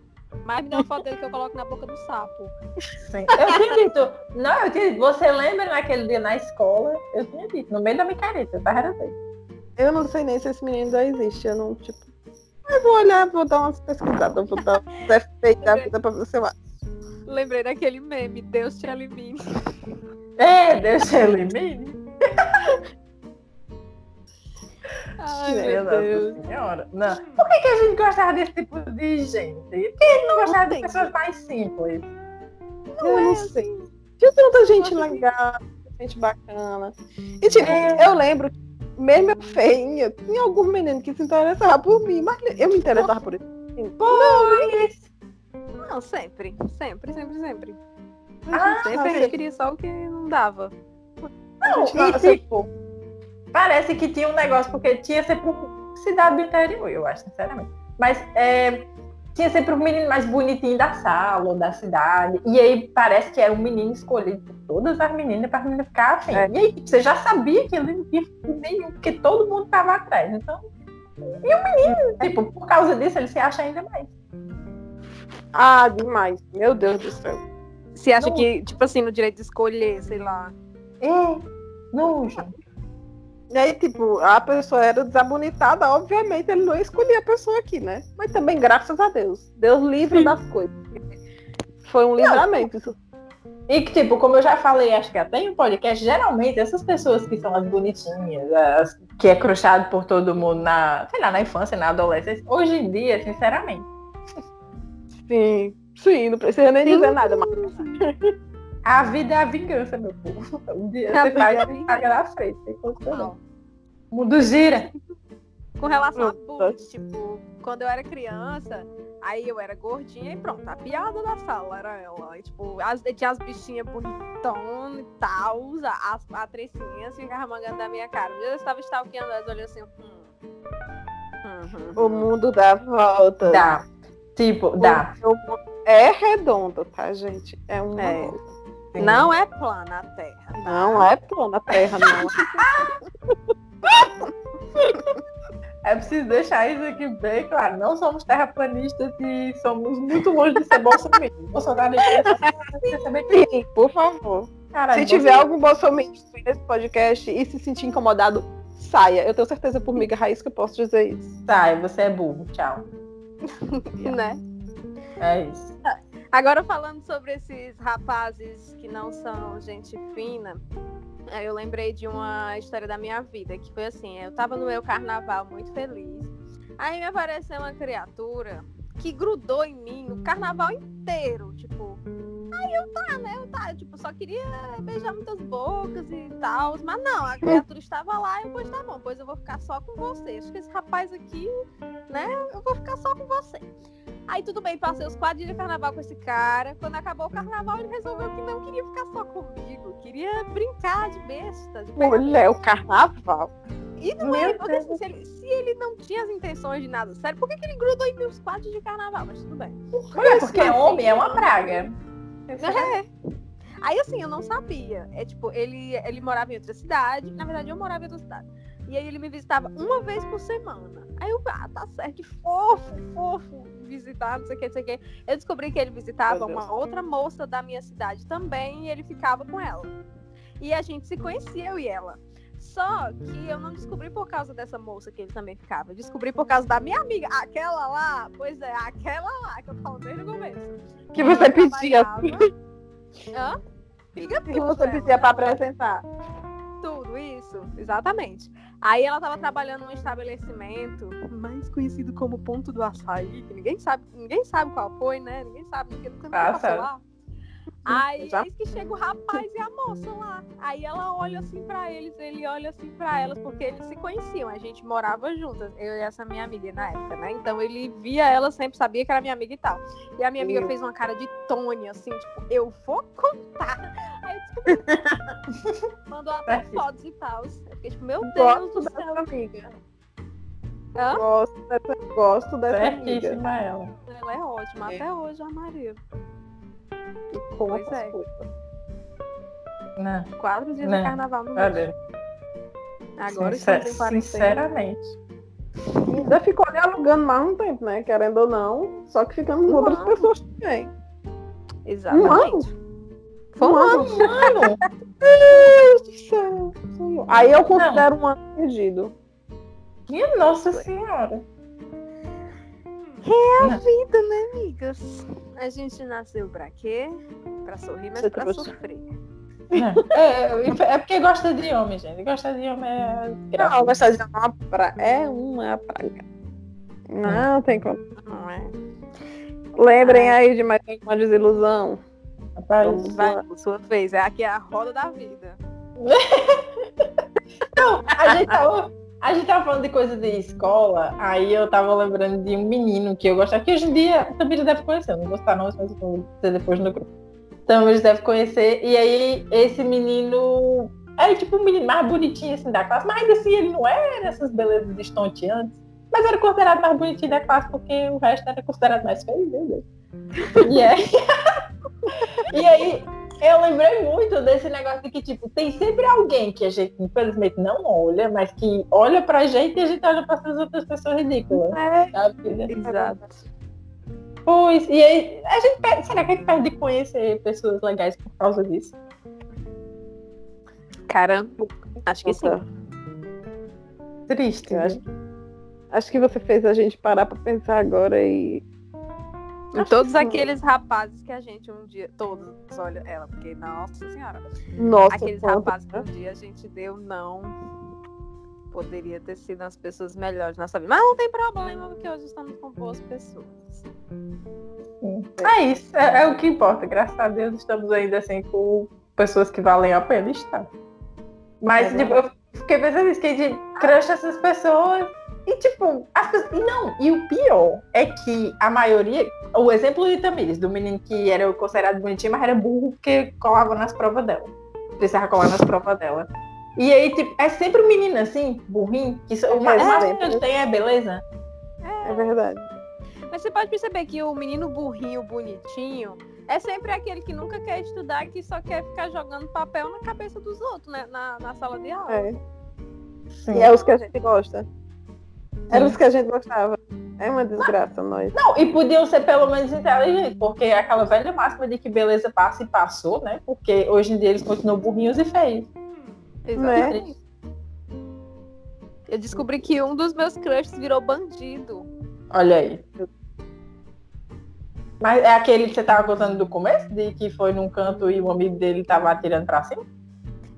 Speaker 4: Mas me dá uma foto dele que eu coloco na boca do sapo.
Speaker 1: Sim. Eu tinha dito. Não, eu tinha dito. Você lembra naquele dia na escola? Eu tinha dito, no meio da micareta, eu tava assim.
Speaker 2: Eu não sei nem se esse menino ainda existe. Eu não, tipo. Eu vou olhar, vou dar umas pesquisadas, vou dar um defeito da vida pra eu acho.
Speaker 4: Lembrei daquele meme, Deus te elimine.
Speaker 1: É, deixa ele elimine. [laughs]
Speaker 4: Ai,
Speaker 1: Meu
Speaker 4: Deus.
Speaker 1: Deus. Senhora. Não. Por que, que a gente gostava desse tipo de gente? Por que a gente não gostava de pessoas mais simples?
Speaker 2: Eu não sei. Tinha tanta gente legal, gente bacana. E tipo,
Speaker 1: É.
Speaker 2: eu lembro, que mesmo eu feinha, tinha algum menino que se interessava por mim, mas eu me interessava por ele.
Speaker 1: Pois.
Speaker 4: Não, sempre. Sempre, sempre, sempre.
Speaker 1: Ah,
Speaker 4: sempre a gente queria só o que não dava.
Speaker 1: Não,
Speaker 2: não
Speaker 1: tipo, parece que tinha um negócio, porque tinha sempre um cidade do interior, eu acho, sinceramente. Mas é, tinha sempre um menino mais bonitinho da sala ou da cidade. E aí parece que era um menino escolhido por todas as meninas para a menina ficar afim.
Speaker 2: É.
Speaker 1: E aí tipo, você já sabia que ele não tinha nenhum, porque todo mundo tava atrás. Então. E o menino, tipo, por causa disso, ele se acha ainda mais.
Speaker 2: Ah, demais. Meu Deus do céu.
Speaker 4: Você acha
Speaker 1: Não.
Speaker 4: que, tipo assim, no direito de escolher, sei lá.
Speaker 1: É, nojo.
Speaker 2: E aí, tipo, a pessoa era desabonitada, obviamente ele não escolhia a pessoa aqui, né? Mas também, graças a Deus. Deus livre das coisas. Foi um livramento isso.
Speaker 1: E que, tipo, como eu já falei, acho que até em um podcast, geralmente essas pessoas que são as bonitinhas, as que é cruchado por todo mundo na, sei lá, na infância, na adolescência, hoje em dia, sinceramente,
Speaker 2: Sim, sim, não precisa nem
Speaker 4: Sim.
Speaker 2: dizer nada, mas
Speaker 1: a vida é a vingança, meu povo. [laughs] Um dia
Speaker 4: A
Speaker 1: você faz
Speaker 4: é
Speaker 1: paga na frente. não. O mundo gira.
Speaker 4: Com relação a bullying, tipo, quando eu era criança, aí eu era gordinha e pronto, a piada da sala era ela. E, tipo, as, tinha as bichinhas bonitonas e tal, as patricinhas ficavam mangando da minha cara. Eu estava stalkeando elas olhando assim, hum, hum.
Speaker 2: Uhum. O mundo dá volta.
Speaker 1: Dá. Tipo, dá.
Speaker 2: É redondo, tá, gente? É um.
Speaker 4: É. Não é plana a Terra. Tá?
Speaker 2: Não é plana a Terra, não. [laughs]
Speaker 1: É preciso deixar isso aqui bem claro. Não somos terraplanistas e somos muito longe de ser bolsominion. Bolsonaro
Speaker 2: Sim, por favor. Caralho, se tiver algum bolsominion nesse podcast e se sentir incomodado, saia. Eu tenho certeza por miga raiz que eu posso dizer isso.
Speaker 1: Sai, você é burro. Tchau. [laughs]
Speaker 4: né?
Speaker 1: É isso.
Speaker 4: Agora falando sobre esses rapazes que não são gente fina, eu lembrei de uma história da minha vida, que foi assim, eu tava no meu carnaval muito feliz. Aí me apareceu uma criatura que grudou em mim o carnaval inteiro, tipo, aí eu tá, né? Eu tá, eu, tipo, só queria beijar muitas bocas e tal, mas não, a criatura estava lá e eu, pois tá bom, pois eu vou ficar só com você. Acho que esse rapaz aqui, né, eu vou ficar só com você. Aí tudo bem, passei os quatro dias de carnaval com esse cara. Quando acabou o carnaval, ele resolveu que não queria ficar só comigo. Queria brincar de besta. De
Speaker 2: Mulher, o carnaval.
Speaker 4: E não é, porque assim, se, ele, se ele, não tinha as intenções de nada sério, por que, que ele grudou em meus quatro dias de carnaval? Mas tudo bem.
Speaker 1: Porque, porque assim, homem é uma praga.
Speaker 4: É. Aí assim, eu não sabia. É tipo, ele, ele morava em outra cidade. Na verdade, eu morava em outra cidade. E aí ele me visitava uma vez por semana. Aí eu, ah, tá certo, que fofo, fofo visitar, não sei o que, não sei o que. Eu descobri que ele visitava uma outra moça da minha cidade também e ele ficava com ela. E a gente se conhecia, eu e ela. Só que eu não descobri por causa dessa moça que ele também ficava. Eu descobri por causa da minha amiga. Aquela lá, pois é, aquela lá que eu falo desde o começo.
Speaker 2: Que você pedia.
Speaker 4: Hã?
Speaker 2: Fica que você pedia para apresentar.
Speaker 4: Tudo isso, exatamente. Aí ela estava trabalhando num estabelecimento mais conhecido como Ponto do Açaí, que ninguém sabe, ninguém sabe qual foi, né? Ninguém sabe, ninguém nunca passou lá. Aí Já... eis que chega o rapaz e a moça lá. Aí ela olha assim para eles, ele olha assim para elas, porque eles se conheciam. A gente morava juntas, eu e essa minha amiga na época, né? Então ele via ela sempre, sabia que era minha amiga e tal. E a minha amiga fez uma cara de Tony, assim, tipo, eu vou contar. Aí eu descobri. [laughs] Mandou até fotos e tal. Eu fiquei tipo, meu Deus do céu.
Speaker 2: Amiga. Hã? Gosto dessa, gosto dessa amiga.
Speaker 1: ela.
Speaker 4: Ela é ótima, é. até hoje a Maria.
Speaker 2: Como pois é.
Speaker 4: Não. Quatro dias Não. de carnaval no mês. Agora Sincer estamos em quarentena.
Speaker 1: Sinceramente.
Speaker 2: Ainda ficou ali alugando mais um tempo, né? Querendo ou não. Só que ficando com um outras ano. pessoas também.
Speaker 4: Exatamente. Um ano?
Speaker 2: Foi um, um ano. ano. [laughs] Deus do céu. Aí eu considero não. um ano perdido.
Speaker 1: Minha Nossa Senhora.
Speaker 4: É a não. vida, né, amigas? A gente nasceu pra quê? Pra sorrir, mas Você pra sofrer. [laughs]
Speaker 1: É, é, porque gosta de homem, gente. Gosta de homem é.
Speaker 2: Não, gosta de homem é uma, pra... é uma praga. Não tem como. Não é. Lembrem Ai. aí de mais uma desilusão.
Speaker 4: Rapaz, vai, sua vez. É aqui a roda da vida. [laughs]
Speaker 1: Não, a gente tá. A gente tava falando de coisa de escola, aí eu tava lembrando de um menino que eu gostava, que hoje em dia também já deve conhecer, não vou citar não, mas eu vou dizer depois no grupo. Também já deve conhecer, e aí esse menino era tipo um menino mais bonitinho assim da classe, mas assim ele não era essas belezas estonteantes, mas era considerado mais bonitinho da classe porque o resto era considerado mais feio, meu Deus. E aí, [laughs] e aí eu lembrei muito desse negócio de que, tipo, tem sempre alguém que a gente, infelizmente, não olha, mas que olha pra gente e a gente olha pra essas outras pessoas ridículas. É,
Speaker 2: sabe? Exato.
Speaker 1: Pois, e aí, a gente perde, será que a gente perde de conhecer pessoas legais por causa disso?
Speaker 4: Cara, acho que sim.
Speaker 1: Triste.
Speaker 2: Eu acho, acho que você fez a gente parar pra pensar agora e
Speaker 4: em todos aqueles rapazes que a gente um dia. Todos, olha ela, porque, nossa senhora.
Speaker 2: Nossa,
Speaker 4: aqueles rapazes que um dia a gente deu não. Poderia ter sido as pessoas melhores na nossa vida. Mas não tem problema, porque hoje estamos com boas pessoas.
Speaker 1: É isso, é, é, o que importa. Graças a Deus estamos ainda assim com pessoas que valem a pena estar. Mas, é tipo, eu fiquei pensando isso, que a gente crush essas pessoas e tipo, as pessoas. E não, e o pior é que a maioria. O exemplo de Tamires, do menino que era considerado bonitinho, mas era burro porque colava nas provas dela. Precisava colar nas provas dela. E aí, tipo, é sempre um menino assim, burrinho, que o máximo que ele tem é beleza.
Speaker 3: É verdade.
Speaker 4: Mas você pode perceber que o menino burrinho, bonitinho, é sempre aquele que nunca quer estudar, que só quer ficar jogando papel na cabeça dos outros, né? Na, na sala de aula.
Speaker 3: É. E é os que a gente gosta. Era os que a gente gostava. É uma desgraça, nós.
Speaker 1: Não, e podiam ser pelo menos inteligentes, porque é aquela velha máxima de que beleza passa e passou, né? Porque hoje em dia eles continuam burrinhos e feios.
Speaker 4: Exatamente. Eu descobri que um dos meus crushes virou bandido.
Speaker 1: Olha aí. Mas é aquele que você tava contando do começo? De que foi num canto e o amigo dele tava atirando pra cima?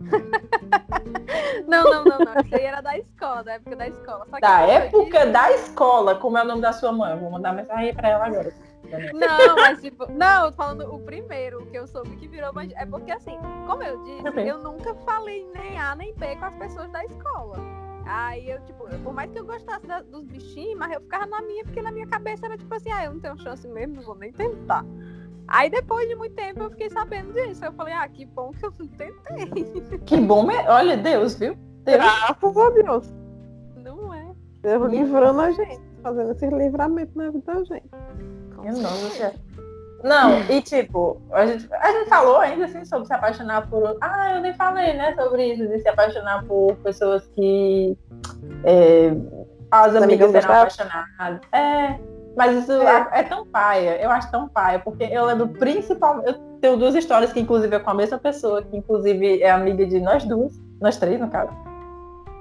Speaker 1: [laughs]
Speaker 4: Não, não, não, não. Isso aí era da escola, da época da escola. Só
Speaker 1: Da época
Speaker 4: disse-
Speaker 1: da escola. Como é o nome da sua mãe? Eu vou mandar mensagem pra ela agora.
Speaker 4: Não, mas tipo, não, eu tô falando o primeiro que eu soube que virou. É porque assim, como eu disse,
Speaker 1: Também.
Speaker 4: eu nunca falei nem A nem B com as pessoas da escola. Aí eu, tipo, por mais que eu gostasse da- dos bichinhos, mas eu ficava na minha, porque na minha cabeça era tipo assim, ah, eu não tenho chance mesmo, não vou nem tentar. Aí depois de muito tempo eu fiquei sabendo disso. Eu falei, ah, que bom que eu não tentei. [laughs]
Speaker 1: Que bom, me... olha Deus, viu? Deus.
Speaker 3: Graças a Deus.
Speaker 4: Não é?
Speaker 3: Deus livrando a gente. Fazendo esse livramento na vida da gente.
Speaker 1: Não, e tipo, a gente, a gente falou ainda assim sobre se apaixonar por. Ah, eu nem falei, né, sobre isso, de se apaixonar por pessoas que. É, as amigas
Speaker 3: amigas
Speaker 1: eram apaixonadas. É, mas isso
Speaker 3: É.
Speaker 1: é. tão paia, eu acho tão paia, porque eu lembro principalmente. Eu tenho duas histórias que, inclusive, é com a mesma pessoa, que, inclusive, é amiga de nós duas, nós três, no caso.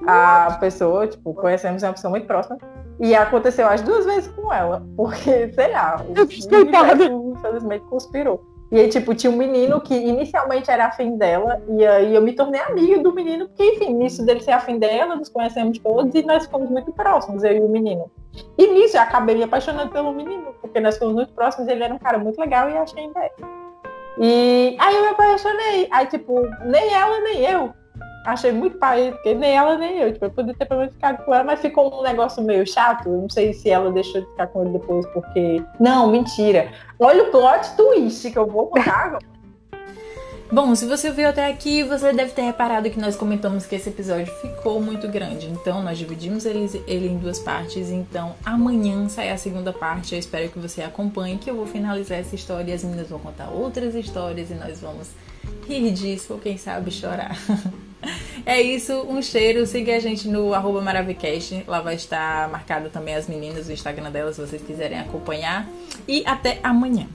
Speaker 1: A pessoa, tipo, conhecemos uma pessoa muito próxima. E aconteceu as duas vezes com ela, porque, sei lá, o infelizmente conspirou. E aí, tipo, tinha um menino que inicialmente era afim dela, e aí eu me tornei amiga do menino, porque, enfim, nisso dele ser afim dela, nos conhecemos todos e nós ficamos muito próximos, eu e o menino. E nisso eu acabei me apaixonando pelo menino, porque nós ficamos muito próximos, ele era um cara muito legal e que ainda é. E aí eu me apaixonei. Aí, tipo, nem ela, nem eu. Achei muito pai, porque nem ela, nem eu. Tipo, eu podia ter pelo menos ficado com ela, mas ficou um negócio meio chato. Não sei se ela deixou de ficar com ele depois, porque. Não, mentira. Olha o plot twist que eu vou contar [laughs] agora.
Speaker 5: Bom, se você ouviu até aqui, você deve ter reparado que nós comentamos que esse episódio ficou muito grande. Então, nós dividimos ele, ele em duas partes. Então, amanhã sai a segunda parte. Eu espero que você acompanhe, que eu vou finalizar essa história e as meninas vão contar outras histórias e nós vamos rir disso ou quem sabe chorar. [laughs] É isso, um cheiro. Siga a gente no arroba Maravicast. Lá vai estar marcado também as meninas, o Instagram delas, se vocês quiserem acompanhar. E até amanhã.